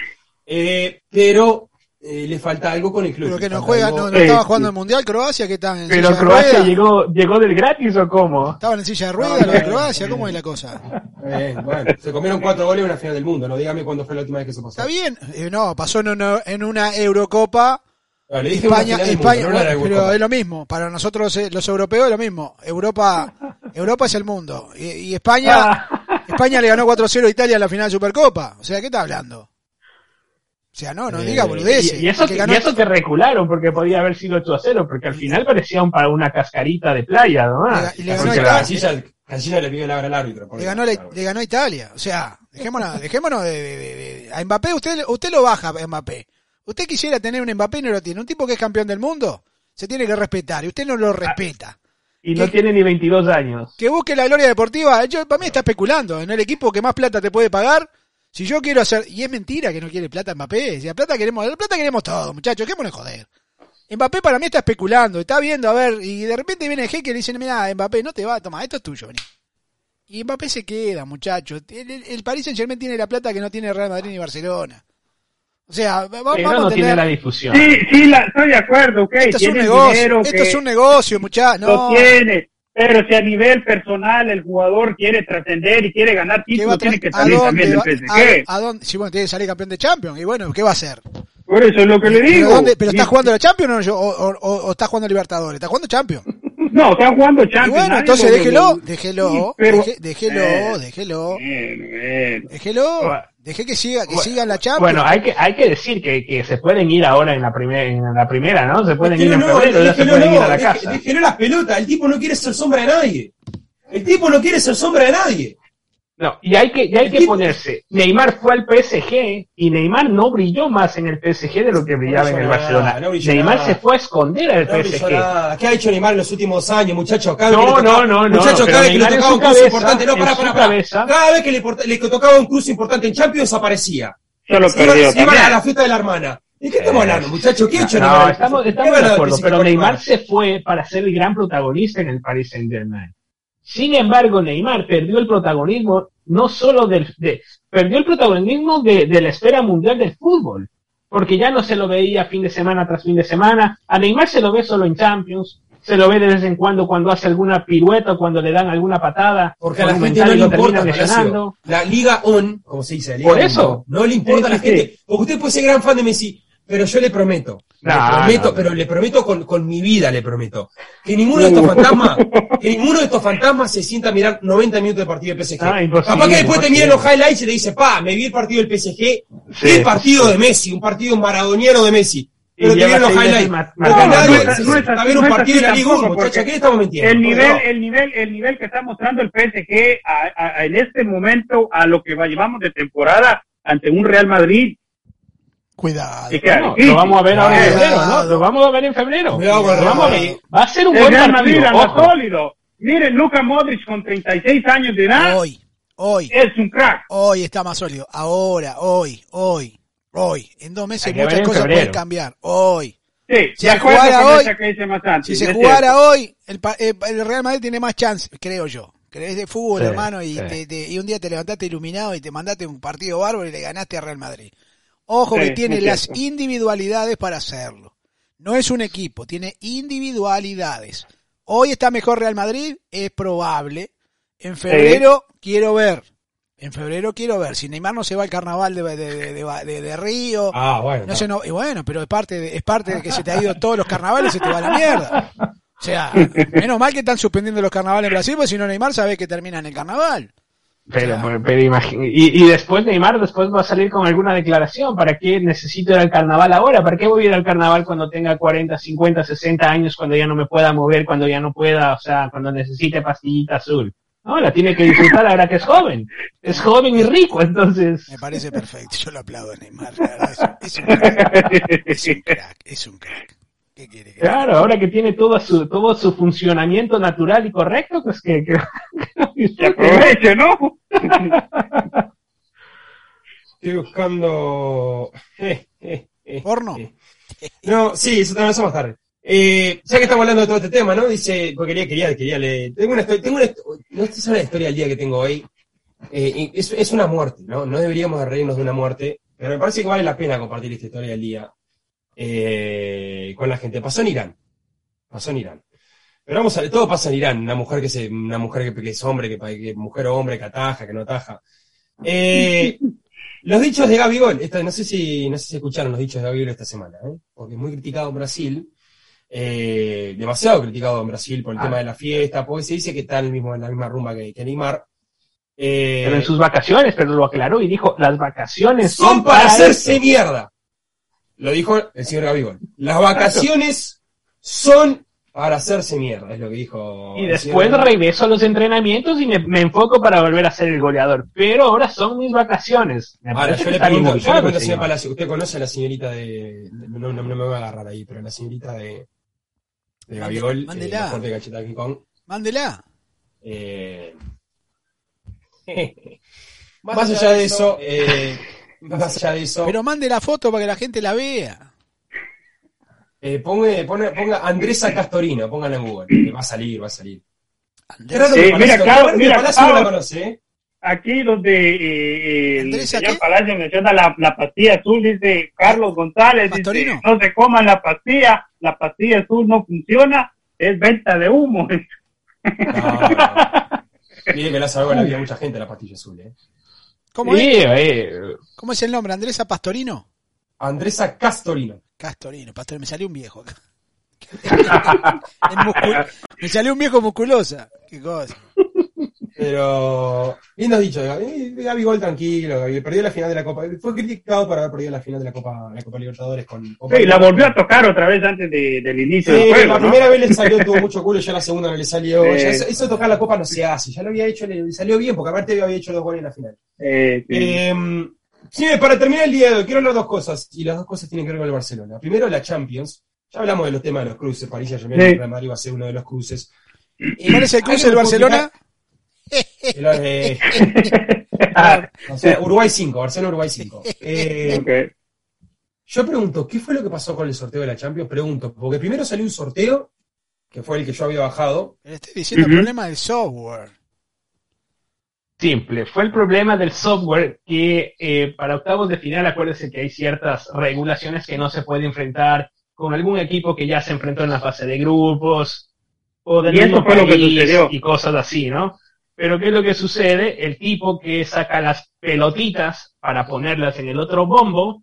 Eh, pero eh, le falta algo con el club. Pero que no juega, algo- no, no Sí, estaba sí. jugando el Mundial Croacia, que estaban en Pero silla de Croacia ruedas. llegó, llegó del gratis o cómo? Estaban en silla de ruedas los de Croacia, ¿cómo es la cosa? Bien, bueno, se comieron cuatro goles en una final del mundo. No dígame cuándo fue la última vez que eso pasó. Está bien, eh, no, pasó en una, en una Eurocopa. Ah, le dije una España, España, mundo, no pero es lo mismo. Para nosotros eh, los europeos es lo mismo. Europa, Europa es el mundo. Y, y España, España le ganó 4-0 a Italia en la final de Supercopa. O sea, ¿qué está hablando? O sea, no, no Eh, diga boludeces. Y, y eso, Que que, ganó- y eso que recularon, porque podía haber sido 8 a 0, porque al final parecía un, pa- una cascarita de playa, ¿no? Y le ganó Italia. le pidió la hora al árbitro. por Le ganó, le ganó a Italia. O sea, dejémonos, dejémonos de, de- de- de- A Mbappé, usted, usted lo baja Mbappé. Usted quisiera tener un Mbappé y no lo tiene. Un tipo que es campeón del mundo se tiene que respetar y usted no lo respeta. Y no tiene ni 22 años. Que busque la gloria deportiva. Yo, para mí está especulando. En el equipo que más plata te puede pagar. Si yo quiero hacer. Y es mentira que no quiere plata Mbappé. Si la plata queremos. La plata queremos todos, muchachos. ¿Qué de joder? Mbappé para mí está especulando. Está viendo, a ver. Y de repente viene el jeque y le dice: Mira, Mbappé, no te va. Toma, esto es tuyo, vení. Y Mbappé se queda, muchachos. El, el, el Paris Saint Germain tiene la plata que no tiene Real Madrid ni Barcelona. O sea, Pero vamos no a tiene la difusión. Sí, sí, la, estoy de acuerdo, ok. Esto es un negocio. Esto que es un negocio, muchachos. lo No. tiene. Pero si a nivel personal el jugador quiere trascender y quiere ganar ¿Qué va a títulos, tiene que ¿A salir también del PSG. a, a dónde? Sí, bueno, tiene que salir campeón de Champions. Y bueno, ¿qué va a hacer? Por eso es lo que le ¿Pero, digo. dónde- pero está Y- jugando la Champions o, o, o- o está jugando Libertadores? ¿Está jugando Champions? No, están jugando Y Champions. bueno, nadie entonces lo- déjelo, lo- déjelo, déjelo, Eh, déjelo, déjelo, deje que siga, que Bueno, siga la Champions. Bueno, hay que, hay que decir que, que se pueden ir ahora en la, primera en la primera, ¿no? Se pueden ir en no, febrero, ya se pueden ir no, a la deje- casa. déjelo las pelotas. El tipo no quiere ser sombra de nadie. El tipo no quiere ser sombra de nadie. No, y hay que, y hay que ponerse. Neymar fue al PSG y Neymar no brilló más en el PSG de lo que brillaba en el brilló Barcelona. nada, no Neymar nada. se fue a esconder al No PSG. nada. ¿Qué ha hecho Neymar en los últimos años, muchachos? Cada vez No, que tocaba- no, no, no, Muchachos, cada vez que le tocaba un cruce importante, no, cabeza. Cada vez que le, tocaba un cruce importante en Champions, aparecía. Se iba, perdió iba a la fiesta de la hermana. ¿De qué estamos hablando, muchachos? ¿Qué ha hecho No, Neymar? estamos, ¿Qué estamos de acuerdo, pero Neymar se fue para ser el gran protagonista en el Paris Saint Germain. Sin embargo, Neymar perdió el protagonismo no solo del, de, perdió el protagonismo de, de la esfera mundial del fútbol, porque ya no se lo veía fin de semana tras fin de semana. A Neymar se lo ve solo en Champions, se lo ve de vez en cuando cuando hace alguna pirueta o cuando le dan alguna patada. Porque a la gente no le lo terminan importa. Palacio. La Liga On, como se dice, la Liga Por On, eso. No, no le importa Sí, a la sí, gente. Porque usted puede ser gran fan de Messi, pero yo le prometo, le prometo, pero le prometo con, con mi vida, le prometo, que ninguno de estos fantasmas, que ninguno de estos fantasmas se sienta a mirar 90 minutos de partido del PSG. Ah, Capaz que después te miren los highlights y te dice, pa, me vi el partido del PSG, Sí, el partido de Messi, un partido maradoniano de Messi. Pero te vieron los highlights. a nadie no, se no es sienta a así, ver un partido de la Liga 1, tampoco, muchachos, porque ¿qué estamos mintiendo? El nivel, el nivel, el nivel que está mostrando el PSG a- a- a- en este momento a lo que va- llevamos de temporada ante un Real Madrid. Cuidado. es que Bueno, difícil. lo vamos a ver ahora en febrero, ¿no? Lo vamos a ver en febrero. Cuidado Lo vamos a ver. Madrid. Va a ser un El buen Real Madrid partido. anda ojo. sólido. Miren, Luka Modric con 36 años de edad Hoy, hoy, es un crack. hoy está más sólido. Ahora, hoy, hoy, hoy. En dos meses muchas cosas febrero. pueden cambiar. Hoy. Sí, Si se jugara hoy- esa que dice Masanti, Si se jugara cierto. hoy, el, eh, el Real Madrid tiene más chance, creo yo. Crees de fútbol, Sí, hermano, y, sí. te- te- y un día te levantaste iluminado y te mandaste un partido bárbaro y le ganaste a Real Madrid. Ojo Sí, que tiene las individualidades para hacerlo. No es un equipo, tiene individualidades. Hoy está mejor Real Madrid, es probable. En febrero quiero ver. En febrero quiero ver. Si Neymar no se va al carnaval de, de, de- de- de- de Río, Ah, bueno. no no. sé, no, y bueno, pero es parte de, es parte de que se te ha ido todos los carnavales, se te va a la mierda. O sea, menos mal que están suspendiendo los carnavales en Brasil, porque si no Neymar sabe que termina en el carnaval. Pero, pero, imagina- y, y después Neymar después va a salir con alguna declaración. ¿Para qué necesito ir al carnaval ahora? ¿Para qué voy a ir al carnaval cuando tenga 40, 50, 60 años, cuando ya no me pueda mover, cuando ya no pueda, o sea, cuando necesite pastillita azul? No, la tiene que disfrutar ahora que es joven. Es joven y rico, entonces. Me parece perfecto, yo lo aplaudo a Neymar, la verdad, es, es un crack, es un crack, es un crack. ¿Qué quiere que Claro, ahora que tiene todo su, todo su funcionamiento natural y correcto, pues que, que, Que aproveche, ¿no? Estoy buscando. eh, eh, eh, ¿Porno? No, sí, eso también lo más tarde. Eh, ya que estamos hablando de todo este tema, ¿no? Dice, porque quería, quería, quería leer. Tengo una historia, tengo una, no sé si es una historia del día que tengo hoy. Eh, es, es una muerte, ¿no? No deberíamos de reírnos de una muerte, pero me parece que vale la pena compartir esta historia del día eh, con la gente. Pasó en Irán. Pasó en Irán. Pero vamos a ver, todo pasa en Irán. Una mujer que se, una mujer que, que es hombre, que, que mujer o hombre que ataja, que no ataja. Eh, los dichos de Gabigol, esta, no sé si, no sé si escucharon los dichos de Gabigol esta semana, ¿eh? porque es muy criticado en Brasil, eh, demasiado criticado en Brasil por el Ah. tema de la fiesta, porque se dice que está en, el mismo, en la misma rumba que, que Neymar. Pero en sus vacaciones, pero lo aclaró y dijo, las vacaciones son para hacerse esto". mierda. Lo dijo el señor Gabigol. Las vacaciones son para hacerse mierda, es lo que dijo. Y después regreso a los entrenamientos y me, me enfoco para volver a ser el goleador. Pero ahora son mis vacaciones. Me Ahora, yo le pregunto, yo le involucrado, pregunto al señor señor. Palacio, ¿usted conoce a la señorita de, de- no, no, no me voy a agarrar ahí, pero la señorita de, de Gabigol, eh, mándela. de cacheta de King Kong, Mándela. eh, más allá de eso, eh, más allá de eso, Pero mande la foto para que la gente la vea. eh, ponga, ponga, ponga Andresa Castorino, póngala en Google, que va a salir, va a salir. Que mira, no la conoce, ¿eh? Aquí donde eh, el ¿Andrés, a señor? Palacio menciona la, la pastilla azul, dice Carlos González, dice, no se coman la pastilla, la pastilla azul no funciona, es venta de humo. No, no. Mire que la salvó la vida a mucha gente la pastilla azul, ¿eh? ¿Cómo es? eh, ¿Cómo es el nombre? ¿Andresa Pastorino? Andresa Castorino. Castorino, Pastorino, me salió un viejo acá. Me salió un viejo musculosa. Qué cosa. Pero, lindo dicho, Gaby, Gol tranquilo, Gaby perdió la final de la Copa, fue criticado por haber perdido la final de la Copa, la Copa Libertadores con Copa Sí, la volvió a tocar otra vez antes de- del inicio Sí, del juego, la ¿no? primera vez le salió, tuvo mucho culo, ya la segunda no le salió. Eh. Ya eso, eso de tocar la copa no se hace, ya lo había hecho, le salió bien, porque aparte había hecho dos goles en la final. Eh, sí. Eh, sí, para terminar el día de hoy, quiero hablar dos cosas, y las dos cosas tienen que ver con el Barcelona. Primero, la Champions. Ya hablamos de los temas de los cruces, París Sí. Real Madrid va a ser uno de los cruces. ¿Cuál es el cruce del Barcelona? Eh, o sea, Uruguay 5, Barcelona Uruguay 5. Eh. Yo pregunto, ¿qué fue lo que pasó con el sorteo de la Champions? Pregunto, porque primero salió un sorteo, que fue el que yo había bajado. Le estoy diciendo el problema del software. Simple, fue el problema del software que eh, para octavos de final acuérdense que hay ciertas regulaciones que no se puede enfrentar con algún equipo que ya se enfrentó en la fase de grupos o del Y eso mismo fue lo que país sucedió. y cosas así, ¿no? Pero ¿qué es lo que sucede? El tipo que saca las pelotitas para ponerlas en el otro bombo,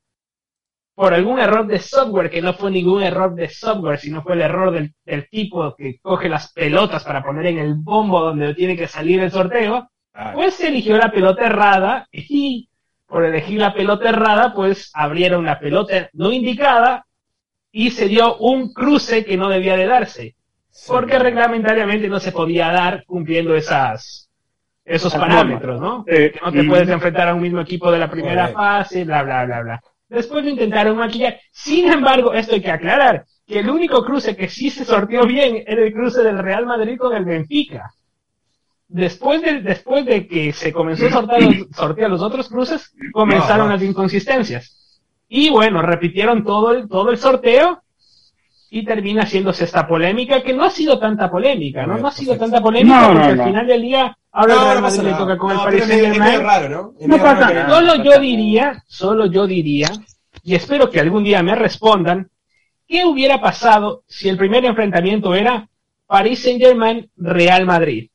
por algún error de software, que no fue ningún error de software, sino fue el error del, del tipo que coge las pelotas para poner en el bombo donde tiene que salir el sorteo, pues se eligió la pelota errada y por elegir la pelota errada, pues abrieron la pelota no indicada y se dio un cruce que no debía de darse, porque reglamentariamente no se podía dar cumpliendo esas esos parámetros, ¿no? Que no te puedes enfrentar a un mismo equipo de la primera fase, bla, bla, bla, bla. Después lo intentaron maquillar. Sin embargo, esto hay que aclarar, que el único cruce que sí se sorteó bien era el cruce del Real Madrid con el Benfica. Después de, después de que se comenzó a sortear los, sortear los otros cruces, comenzaron las inconsistencias. Y bueno, repitieron todo el, todo el sorteo y termina haciéndose esta polémica, que no ha sido tanta polémica, ¿no? No ha sido Perfecto. tanta polémica No, no, porque no. al final del día, ahora el No, Real Madrid le toca con el Paris Saint-Germain. raro, ¿no? Es No medio pasa nada. Solo yo diría, solo yo diría, y espero que algún día me respondan, ¿qué hubiera pasado si el primer enfrentamiento era París Saint-Germain Real Madrid?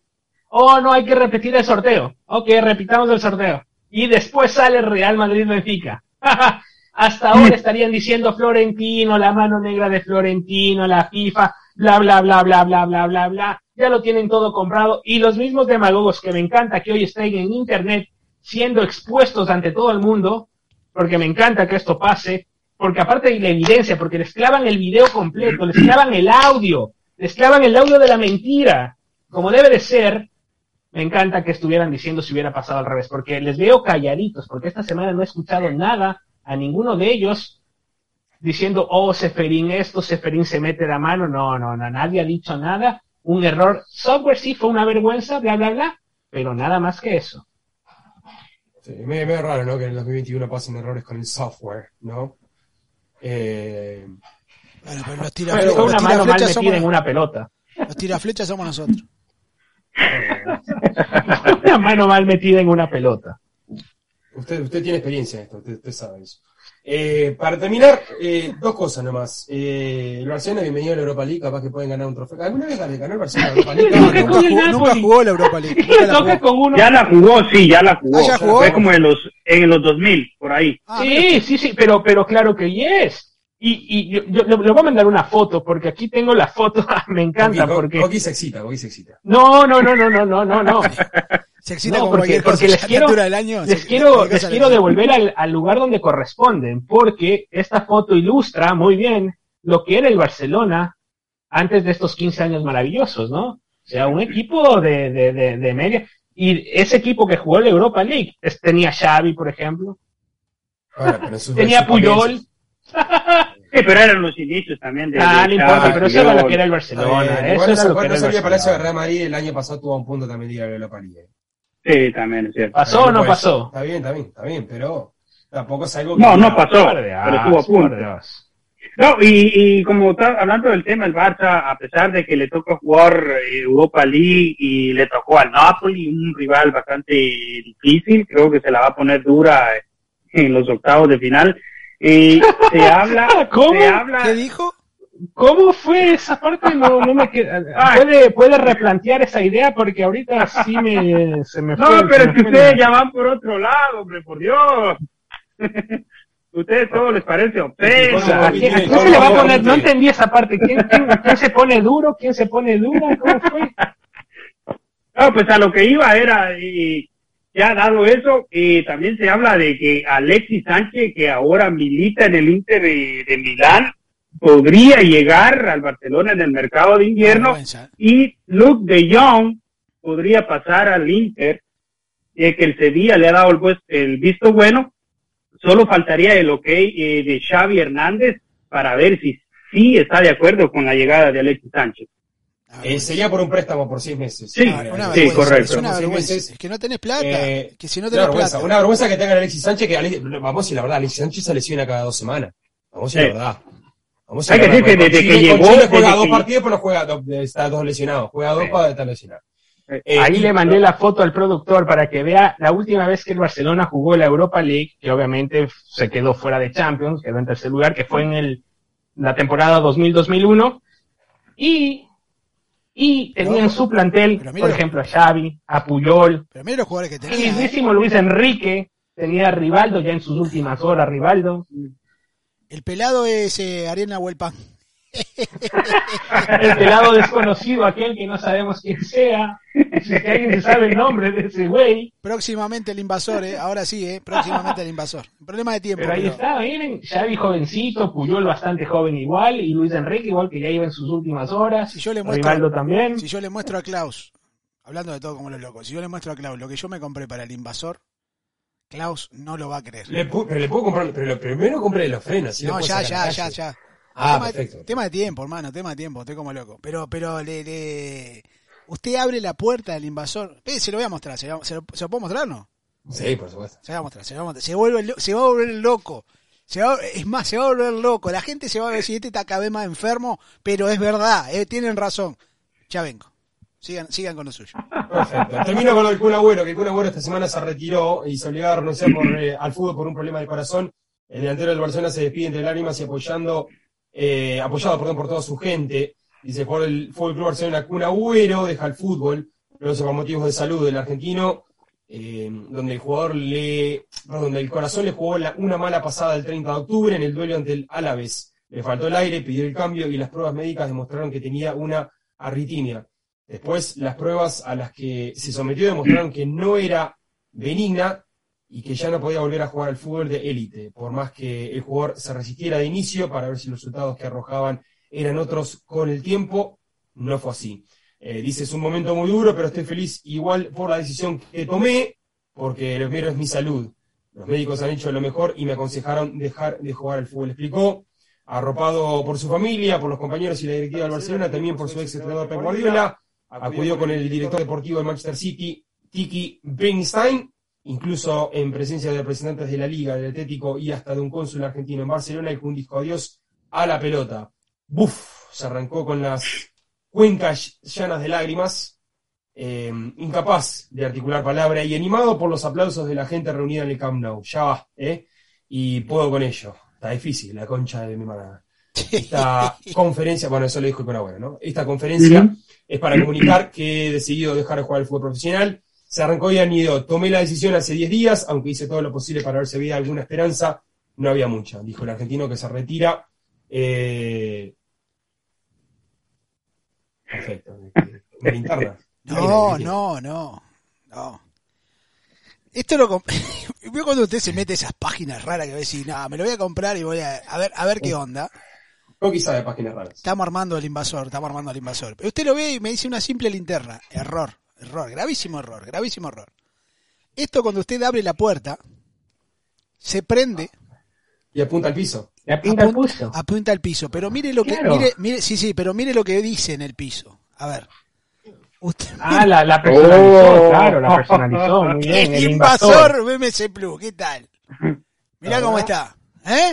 Oh, no hay que repetir el sorteo. Ok, repitamos el sorteo. Y después sale Real Madrid Benfica. Hasta ahora estarían diciendo Florentino, la mano negra de Florentino, la FIFA, bla, bla, bla, bla, bla, bla, bla, bla. Ya lo tienen todo comprado. Y los mismos demagogos que me encanta que hoy estén en Internet siendo expuestos ante todo el mundo, porque me encanta que esto pase, porque aparte hay la evidencia, porque les clavan el video completo, les clavan el audio, les clavan el audio de la mentira, como debe de ser, me encanta que estuvieran diciendo si hubiera pasado al revés, porque les veo calladitos, porque esta semana no he escuchado nada a ninguno de ellos diciendo, oh, Seferín esto, Seferín se mete la mano, no, no, no, nadie ha dicho nada, un error, software sí fue una vergüenza, bla, bla, bla, pero nada más que eso. Sí, medio, medio raro, ¿no? Que en el 2021 pasen errores con el software, ¿no? Eh, Bueno, pero los Fue, tiraflechas, fue una los mano mal metida en una pelota. los tiraflechas somos nosotros. una mano mal metida en una pelota. Usted, usted tiene experiencia en esto, usted, usted sabe eso. Eh, para terminar, eh, dos cosas nomás. Eh, el Barcelona, bienvenido a la Europa League, capaz que pueden ganar un trofeo. ¿Alguna vez ganó ganó el Barcelona la Europa League? No, Jugó- nunca jugó la Europa League. nunca la Toca jugó. con uno. Ya la jugó, sí, ya la jugó. Ah, ¿ya jugó? Fue como en los, en los 2000, por ahí. Ah, Sí, sí, sí, pero, pero claro que yes. Y, y yo, yo le voy a mandar una foto, porque aquí tengo la foto, me encanta, porque... Se excita, Coqui se excita. No, no, no, no, no, no, no, no. Se excita No, con porque, cosa. les quiero, del año, les se- quiero, les quiero devolver al, al lugar donde corresponden, porque esta foto ilustra muy bien lo que era el Barcelona antes de estos 15 años maravillosos, ¿no? O sea, un equipo de, de, de, de media. Y ese equipo que jugó la Europa League, es- tenía Xavi, por ejemplo, Ahora, pero tenía Puyol. Sí, pero eran los inicios también de. ah, de no importa, pero eso era lo que era el Barcelona, bien. eso Igual era lo que era el salía Palacio de Barcelona. Real Madrid, el año pasado tuvo un punto también de la Europa League. Sí, también es cierto. ¿Pasó o no pasó? Está bien, está bien, está bien, pero tampoco es algo que... No, no pasó, pero estuvo a punto. No, y, y como está hablando del tema, el Barça, a pesar de que le toca jugar eh, Europa League y le tocó al Napoli, un rival bastante difícil, creo que se la va a poner dura en los octavos de final. Y se habla, ¿Cómo? se habla, ¿Qué dijo? ¿Cómo fue esa parte? No, no me queda. Ay. ¿Puede, puede replantear esa idea porque ahorita sí me, se me fue. No, pero es que ustedes ya van por otro lado, hombre, por Dios. ustedes todo les parece obsceno. O sea, ¿a quién, a quién se le va a poner? No entendí esa parte. ¿Quién, quién, quién se pone duro? ¿Quién se pone dura? ¿Cómo fue? No, pues a lo que iba era, y ya dado eso, y también se habla de que Alexis Sánchez, que ahora milita en el Inter de, de Milán, podría llegar al Barcelona en el mercado de invierno y Luke de Jong podría pasar al Inter, eh, que el Sevilla le ha dado el, pues- el visto bueno. Solo faltaría el ok eh, de Xavi Hernández para ver si sí está de acuerdo con la llegada de Alexis Sánchez. Eh, sería por un préstamo por seis meses. Sí, Una vergüenza, sí, correcto. Es una vergüenza. que no tenés plata. Eh, que si no una tenés vergüenza, plata. una vergüenza que tenga Alexis Sánchez, que Ale- vamos a decir la verdad, Alexis Sánchez se lesiona cada dos semanas. Vamos a decir Sí. la verdad. Vamos a Hay que decir que desde que llegó, Chile juega desde dos que- partidos, pero no juega dos, está dos lesionados. Juega dos para estar lesionado. Eh, Ahí y- le mandé la foto al productor para que vea la última vez que el Barcelona jugó la Europa League, que obviamente se quedó fuera de Champions, quedó en tercer lugar, que fue en el, la temporada 2000-2001. Y, y tenían No, su plantel, por ejemplo, a Xavi, a Puyol, Pero mira los jugadores que el tenía. ¿eh? mismísimo Luis Enrique, tenía a Rivaldo ya en sus últimas horas, Rivaldo. El pelado es eh, Ariel Huelpa. El pelado desconocido, aquel que no sabemos quién sea. Si es que alguien se sabe el nombre de ese güey. Próximamente el invasor, ¿eh? Ahora sí, ¿eh? Próximamente el invasor. Problema de tiempo. Pero ahí pero- está, miren, Xavi jovencito, Puyol bastante joven igual, y Luis Enrique igual que ya iba en sus últimas horas, Si yo le muestro- Rivaldo también. Si yo le muestro a Klaus, hablando de todo como los locos, si yo le muestro a Klaus lo que yo me compré para el invasor, Klaus no lo va a creer. le pero le puedo comprar, pero lo primero compré los frenos. No, ya, ya, ya, ya. Ah, tema, perfecto. tema de tiempo, hermano, tema de tiempo, estoy como loco. Pero, pero le, le- usted abre la puerta del invasor. Eh, se lo voy a mostrar, ¿se lo, se lo- se lo puedo mostrar no? Sí, por supuesto. Se lo voy a mostrar, se lo voy a mostrar. Se, vuelve, lo- se va a volver loco. Se va- es más, se va a volver loco. La gente se va a decir, este está cada vez más enfermo, pero es verdad, eh, tienen razón. Ya vengo. Sigan, sigan con lo suyo. Perfecto. Termino con el Kun Agüero, que el Kun Agüero esta semana se retiró y se obligó a renunciar al fútbol por un problema del corazón. El delantero del Barcelona se despide entre lágrimas y apoyando, eh, apoyado por toda su gente. Dice, por el Fútbol Club Barcelona, Kun Agüero deja el fútbol, pero por motivos de salud del argentino, eh, donde el jugador le, perdón, donde el corazón le jugó una mala pasada el 30 de octubre en el duelo ante el Alavés. Le faltó el aire, pidió el cambio y las pruebas médicas demostraron que tenía una arritmia. Después, las pruebas a las que se sometió demostraron que no era benigna y que ya no podía volver a jugar al fútbol de élite, por más que el jugador se resistiera de inicio para ver si los resultados que arrojaban eran otros con el tiempo, no fue así. Eh, dice, es un momento muy duro, pero estoy feliz igual por la decisión que tomé, porque lo primero es mi salud. Los médicos han hecho lo mejor y me aconsejaron dejar de jugar al fútbol, explicó. Arropado por su familia, por los compañeros y la directiva del Barcelona, también por su ex entrenador Pep Guardiola, acudió con el director deportivo del Manchester City, Tiki Bernstein, incluso en presencia de representantes de la Liga, del Atlético y hasta de un cónsul argentino en Barcelona, y con un disco adiós a la pelota. Buf, se arrancó con las cuencas llenas de lágrimas, eh, incapaz de articular palabra y animado por los aplausos de la gente reunida en el Camp Nou. Ya va, ¿eh? Y puedo con ello. Está difícil, la concha de mi madre. Esta conferencia, bueno, eso lo dijo con Agüero, ¿no? Esta conferencia es para comunicar que he decidido dejar de jugar al fútbol profesional. Se arrancó y han ido. Tomé la decisión hace 10 días, aunque hice todo lo posible para ver si había alguna esperanza. No había mucha, dijo el argentino que se retira. Eh... Perfecto. Linterna. No, no, no, no. Esto lo Veo cuando usted se mete esas páginas raras que va a decir, no, me lo voy a comprar y voy a, a ver, a ver qué onda. Coqui sabe páginas raras. Estamos armando el invasor, estamos armando el invasor. Pero usted lo ve y me dice una simple linterna. Error, error, gravísimo error, gravísimo error. Esto cuando usted abre la puerta, se prende, Y apunta al piso. La pinta el apun- puso. apunta al piso. Pero mire lo que, Claro. mire, mire, sí, sí, pero mire lo que dice en el piso. A ver. Usted, Ah, la, la personalizó, Oh. claro, la personalizó, muy bien, el el invasor invasor. BMC Plus, ¿qué tal? Mirá cómo está. ¿Eh?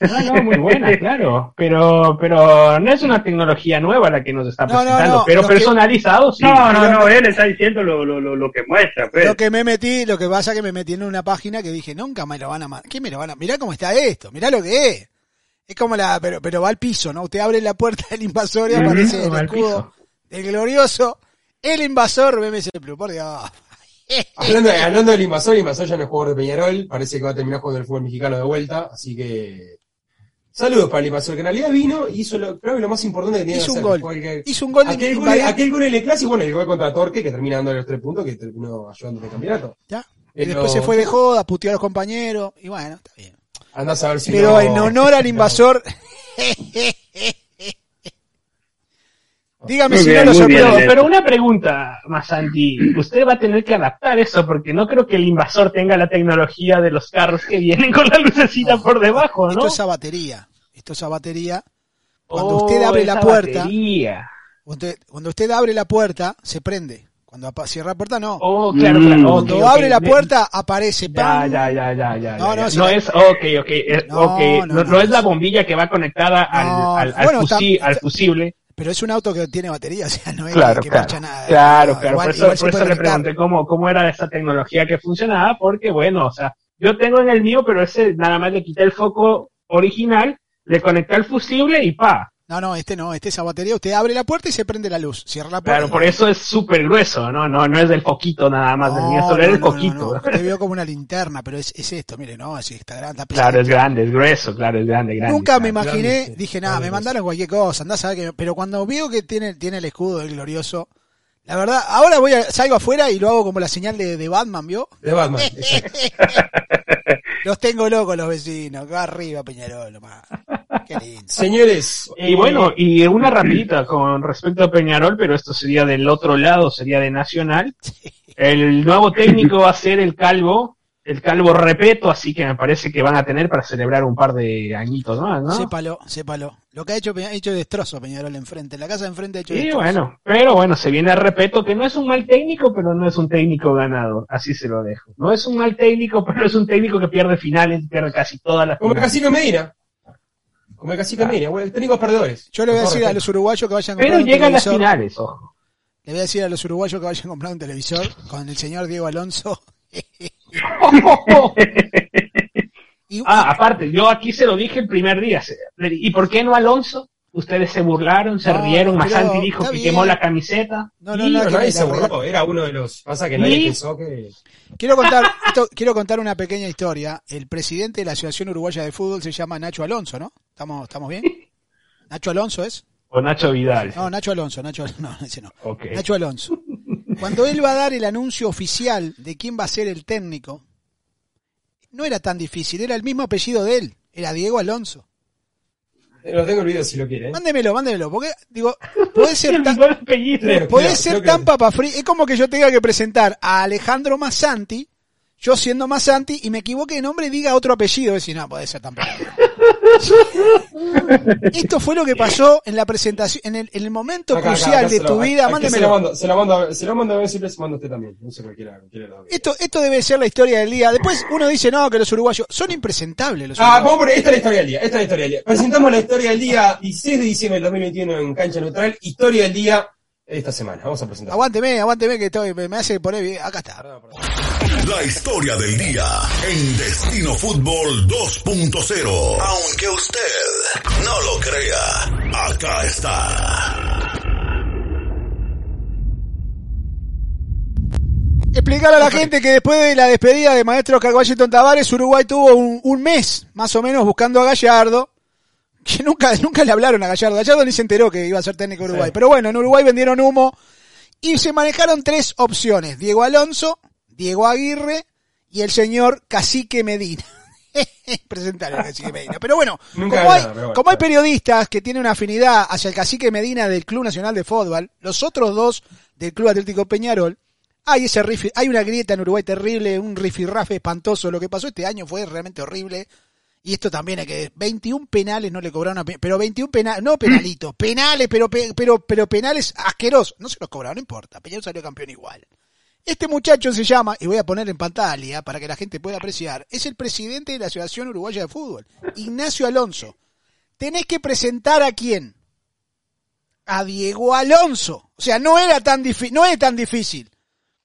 Ah, no, muy buena, claro. Pero, pero no es una tecnología nueva la que nos está No, no, presentando, no, pero que- personalizado sí. No, no, no, él está diciendo lo, lo, lo, lo que muestra, pues. Lo que me metí, lo que pasa que me metí en una página que dije, nunca me lo van a. ¿Qué me lo van a Mirá cómo está esto, mirá lo que es. Es como la, pero, pero va al piso, ¿no? Usted abre la puerta del invasor y aparece el escudo del glorioso, el invasor BMC Plus, por Dios. Hablando, hablando del invasor, el invasor ya no es jugador de Peñarol, parece que va a terminar jugando el fútbol mexicano de vuelta, así que Saludos para el invasor, que en realidad vino y hizo lo, creo que lo más importante que tenía Hizo que un hacer. gol. el que- Hizo un gol de aquel, gol, aquel gol en el clásico, bueno, el gol contra Torque, que termina dándole los tres puntos, que terminó ayudando en el campeonato. ¿Ya? Y después se fue de joda, puteó a los compañeros, y bueno, está bien. Andás a ver si Pero no- en honor al invasor. Dígame Muy si bien, no lo. Pero una pregunta, Masanti. Usted va a tener que adaptar eso porque no creo que el invasor tenga la tecnología de los carros que vienen con la lucecita por debajo, ¿no? Esto es a batería. Esto es a batería. Cuando Oh, usted abre la esa puerta, batería. usted- cuando usted abre la puerta, se prende. Cuando cierra la puerta, no. Oh, claro, Mm. claro. Cuando abre la puerta, aparece. Ya, ya, ya, ya, ya. No, ya, no, no la- es, ok, ok, eh, No, ok. no, No, no. no es la bombilla que va conectada al, No, al, al bueno, fusi- tam- al fusible. Pero es un auto que tiene batería, o sea, no es Claro, que claro. marcha nada. Claro, No, claro. igual- por eso, por eso le pregunté cómo, cómo era esa tecnología que funcionaba, porque bueno, o sea, yo tengo en el mío, pero ese nada más le quité el foco original, le conecté al fusible y pa. No, no, este no, este es a batería. Usted abre la puerta y se prende la luz. Cierra la puerta. Claro, por eso es súper grueso, ¿no? No, no es del foquito nada más, del mío No, solo no, el no, no, poquito. no. Usted vio como una linterna, pero es, es esto, mire, no, así está grande. está Claro, es grande, es grueso, claro, es grande, grande. Nunca me claro. imaginé, Grande, dije, nada, grande, me mandaron cualquier cosa, andá a saber que... Pero cuando veo que tiene, tiene el escudo del glorioso, la verdad, ahora voy a, salgo afuera y lo hago como la señal de, de Batman, ¿vio? De Batman. Los tengo locos los vecinos, acá arriba Peñarol, nomás. Qué lindo. Señores, Y eh, bueno, y una rapidita con respecto a Peñarol, pero esto sería del otro lado, sería de Nacional. El nuevo técnico va a ser el Calvo, el Calvo Repeto, así que me parece que van a tener para celebrar un par de añitos más, ¿no? Sépalo, sépalo. Lo que ha hecho, Peña- ha hecho destrozo Peñarol enfrente, la casa de enfrente ha hecho Y destrozo. bueno, pero bueno, se viene a Repeto, que no es un mal técnico, pero no es un técnico ganador, así se lo dejo. No es un mal técnico, pero es un técnico que pierde finales, pierde casi todas las como el finales. Cacique Medina. Como el Cacique Medina, bueno, técnicos perdedores. Yo le voy a decir a los uruguayos que vayan a Pero comprar un llega a las finales, ojo. Le voy a decir a los uruguayos que vayan a comprar un televisor con el señor Diego Alonso. Y- Ah, aparte, yo aquí se lo dije el primer día. ¿Y por qué no Alonso? Ustedes se burlaron, se No, rieron, Masanti dijo que quemó la camiseta. No, no, no, nadie se burló, era uno de los. Pasa que nadie ¿Y? pensó que. Quiero contar, esto- quiero contar una pequeña historia. El presidente de la Asociación Uruguaya de Fútbol se llama Nacho Alonso, ¿no? ¿Estamos, estamos bien? ¿Nacho Alonso es? O Nacho Vidal. No, Nacho Alonso, Nacho, no, ese no. Ok. Nacho Alonso. Cuando él va a dar el anuncio oficial de quién va a ser el técnico, no era tan difícil, era el mismo apellido de él, era Diego Alonso. eh, Lo tengo el video si lo quiere. ¿eh? Mándemelo, mándemelo, porque, digo, puede ser tan, apellido. Puede ser creo que- tan papa free, es como que yo tenga que presentar a Alejandro Massanti, yo siendo Massanti, y me equivoque de nombre y diga otro apellido, es decir, no, puede ser tan papa free. Esto fue lo que pasó en la presentación, en el, en el momento Acá, crucial acá de lo- tu vida, aquí Se lo mándemelo. mando, se lo mando, se lo mando a ver si les mando a usted también. No sé dos. Esto, esto debe ser la historia del día. Después uno dice, no, que los uruguayos son impresentables los Ah, uruguayos. vamos por esta es la historia del día. Esta es la historia del día. Presentamos la historia del día 16 de diciembre del 2021 en Cancha Neutral. Historia del día esta semana. Vamos a presentar. Aguánteme, aguánteme que estoy, me me hace poner bien. Acá está. La historia del día en Destino Fútbol 2.0. Aunque usted no lo crea, acá está. Explicar a la gente que después de la despedida de maestro Oscar Washington Tavares, Uruguay tuvo un, un mes, más o menos, buscando a Gallardo. Que nunca, nunca le hablaron a Gallardo. Gallardo ni se enteró que iba a ser técnico de Uruguay. Sí. Pero bueno, en Uruguay vendieron humo y se manejaron tres opciones. Diego Alonso, Diego Aguirre y el señor Cacique Medina. Presentar al Cacique Medina. Pero bueno, como hay, nada, pero bueno. como hay periodistas que tienen una afinidad hacia el Cacique Medina del Club Nacional de Fútbol, los otros dos del Club Atlético Peñarol, hay ese rifi- hay una grieta en Uruguay terrible, un rifirrafe espantoso. Lo que pasó este año fue realmente horrible. Y esto también hay que 21 penales no le cobraron a Pe- pero 21 penales, no penalitos, penales, pero pe- pero pero penales asquerosos, no se los cobraron, no importa, Peñarol salió campeón igual. Este muchacho se llama, y voy a poner en pantalla para que la gente pueda apreciar, es el presidente de la Asociación Uruguaya de Fútbol, Ignacio Alonso. Tenés que presentar a quién? A Diego Alonso. O sea, no era tan difícil, no es tan difícil.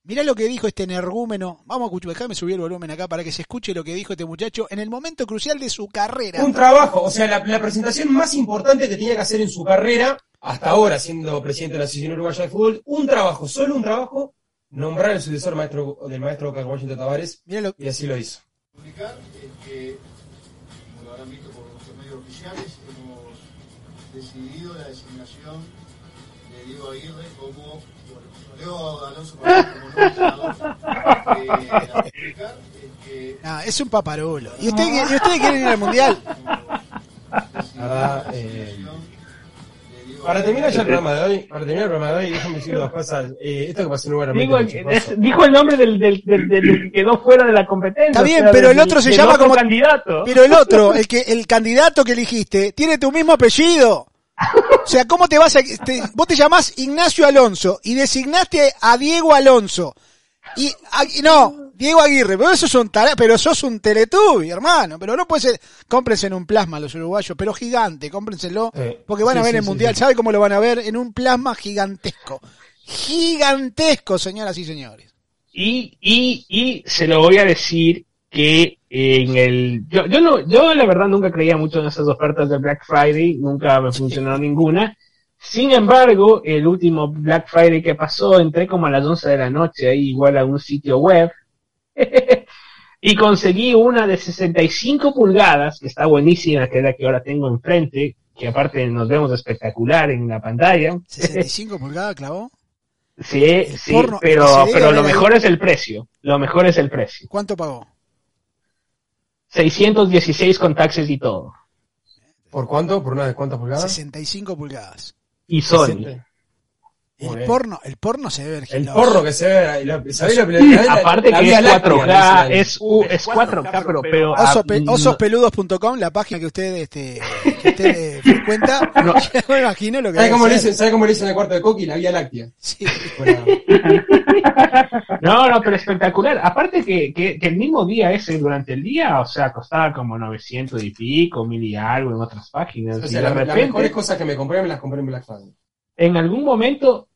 Mirá lo que dijo este energúmeno. Vamos a escuchar, déjame subir el volumen acá para que se escuche lo que dijo este muchacho en el momento crucial de su carrera. Un trabajo, o sea, la, la presentación más importante que tenía que hacer en su carrera, hasta ahora siendo presidente de la Asociación Uruguaya de Fútbol, un trabajo, solo un trabajo, nombrar al sucesor maestro, del maestro Oscar Washington Tavares, Mirá lo y así lo hizo. es que, como lo habrán visto por nuestros medios oficiales hemos decidido la designación de Diego Aguirre como, Alonso es que No, es un paparulo. ¿Y ustedes, ¿y ustedes quieren ir al mundial? Eh, para terminar ya el programa de hoy, para terminar el programa de hoy, déjame decir dos cosas. Eh, esto que pasó en lugar Digo, es- dijo el nombre del, del, del, del que quedó fuera de la competencia. Está bien, o sea, pero el otro se llama como candidato. Pero el otro, el que el candidato que eligiste, tiene tu mismo apellido. O sea, ¿cómo te vas a te- vos te llamás Ignacio Alonso y designaste a Diego Alonso? Y, a- y no, Diego Aguirre, pero eso es un tara- pero sos un teletubi, hermano, pero no puede ser, cómprense en un plasma los uruguayos, pero gigante, cómprenselo, Eh, porque van a ver sí, el sí, mundial, sí. ¿sabe cómo lo van a ver? En un plasma gigantesco. Gigantesco, señoras y señores. y, y, y se lo voy a decir que en el yo, yo no yo la verdad nunca creía mucho en esas ofertas de Black Friday nunca me funcionó ninguna sin embargo el último Black Friday que pasó entré como a las 11 de la noche ahí igual a un sitio web y conseguí una de 65 pulgadas que está buenísima que es la que ahora tengo enfrente que aparte nos vemos espectacular en la pantalla 65 pulgadas, clavó. sí sí porno- pero pero lo ahí. mejor es el precio lo mejor es el precio ¿Cuánto pagó? 616 con taxes y todo. ¿Por cuánto? ¿Por una de cuántas pulgadas? 65 pulgadas. Y Sony. 60. Muy El bien. porno, el porno se ve El verginoso. porro que se ve, la- ¿sabés lo que la- la- Aparte la que es Láctea, 4K, dice es, u- es 4K, pero, pero Oso ah, pe- no- osospeludos.com, la página que usted, este, que usted frecuenta. Yo me imagino lo que ¿Sabes debe cómo, le dicen, ¿Sabe cómo le dicen al cuarto de Coqui? La Vía Láctea. Sí. Bueno, no, no, pero espectacular. Aparte que, que, que el mismo día ese, durante el día, o sea, costaba como 900 y pico, mil y algo en otras páginas. o y sea, de la- las repente, mejores cosas que me compré me las compré en Black Friday. En algún momento,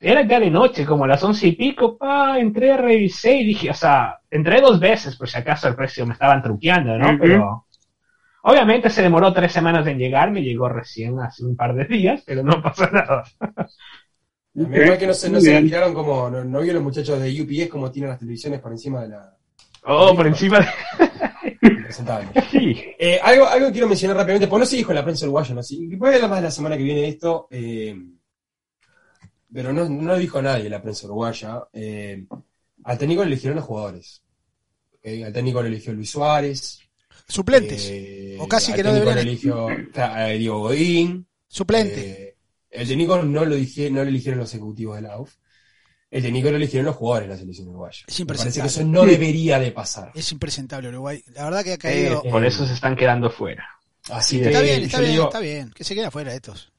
era ya de noche, como las once y pico, pa, entré, revisé y dije, o sea, entré dos veces, por si acaso el precio me estaban truqueando, ¿no? Pero, obviamente se demoró tres semanas en llegar, me llegó recién hace un par de días, pero no pasa nada. Menos que no se, no se bien. tiraron como, no, no vio los muchachos de UPS como tienen las televisiones por encima de la Oh, por encima de... Sí. Eh, algo, algo que quiero mencionar rápidamente, pues no se dijo en la prensa uruguaya, ¿no? Sí, puede hablar más la semana que viene de esto, eh, pero no, no dijo nadie en la prensa uruguaya. Eh, al técnico le eligieron los jugadores. Al técnico le eligió Luis Suárez. Suplentes. O casi que no deberían- le eligió a Diego Godín. Suplente. El técnico no lo, dije, no lo eligieron los ejecutivos de la UF. El técnico lo eligieron los jugadores de la selección uruguaya. Es Me parece que eso no debería de pasar. Es impresentable Uruguay. La verdad que ha caído. Eh, Por eso se están quedando fuera. Así Está que está bien, está bien, digo, está bien. Que se queden afuera estos.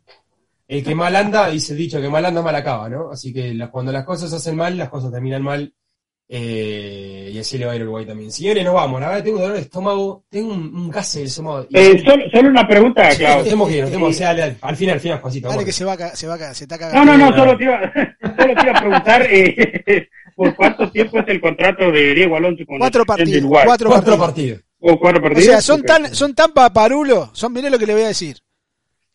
el que mal anda, dice el dicho, que mal anda mal acaba, ¿no? Así que la- cuando las cosas se hacen mal, las cosas terminan mal. Eh, y así le va a ir a Uruguay también. Señores, nos vamos. La verdad tengo un dolor de estómago, tengo un, un gas en el estómago. Eh, solo, solo una pregunta, Nos Klaus. tenemos que ir, nos tenemos. Al final, al final, Juancito. Dale vamos. que se va, se va, se está No, cagando. no, no, solo te iba, solo te iba a preguntar eh, por cuánto tiempo es el contrato de Diego Alonso con Cuatro de partidos. Uruguay. Cuatro Cuatro partidos. partidos. ¿O cuatro O partidos? sea, son tan, son tan paparulos, son, mirá lo que le voy a decir,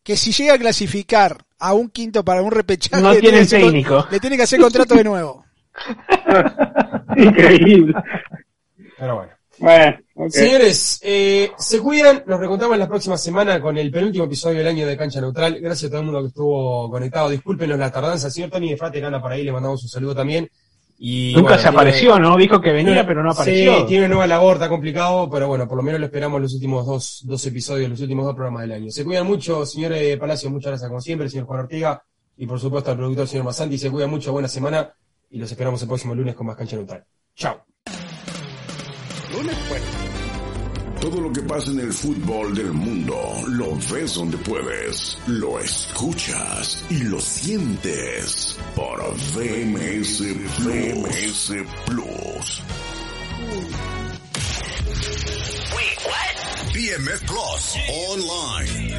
que si llega a clasificar a un quinto para un repechaje, No tiene técnico. le tiene que hacer contrato de nuevo. Increíble. Pero bueno. Bueno. Señores, eh, se cuidan, nos recontamos la próxima semana con el penúltimo episodio del año de Cancha Neutral. Gracias a todo el mundo que estuvo conectado. Discúlpenos la tardanza. Señor Tony de Frate que anda por ahí, le mandamos un saludo también. Y, Nunca bueno, se tiene- apareció, ¿no? Dijo que venía, tiene- pero no apareció. Sí, tiene una nueva labor, está complicado, pero bueno, por lo menos lo esperamos los últimos dos, dos episodios, los últimos dos programas del año. Se cuidan mucho, señores Palacio, muchas gracias como siempre, señor Juan Ortega, y por supuesto al productor, señor Masanti. Se cuidan mucho, buena semana, y los esperamos el próximo lunes con más Cancha Neutral. Chao. Todo lo que pasa en el fútbol del mundo lo ves donde puedes, lo escuchas y lo sientes por VMS VMS Plus. BMF Plus online.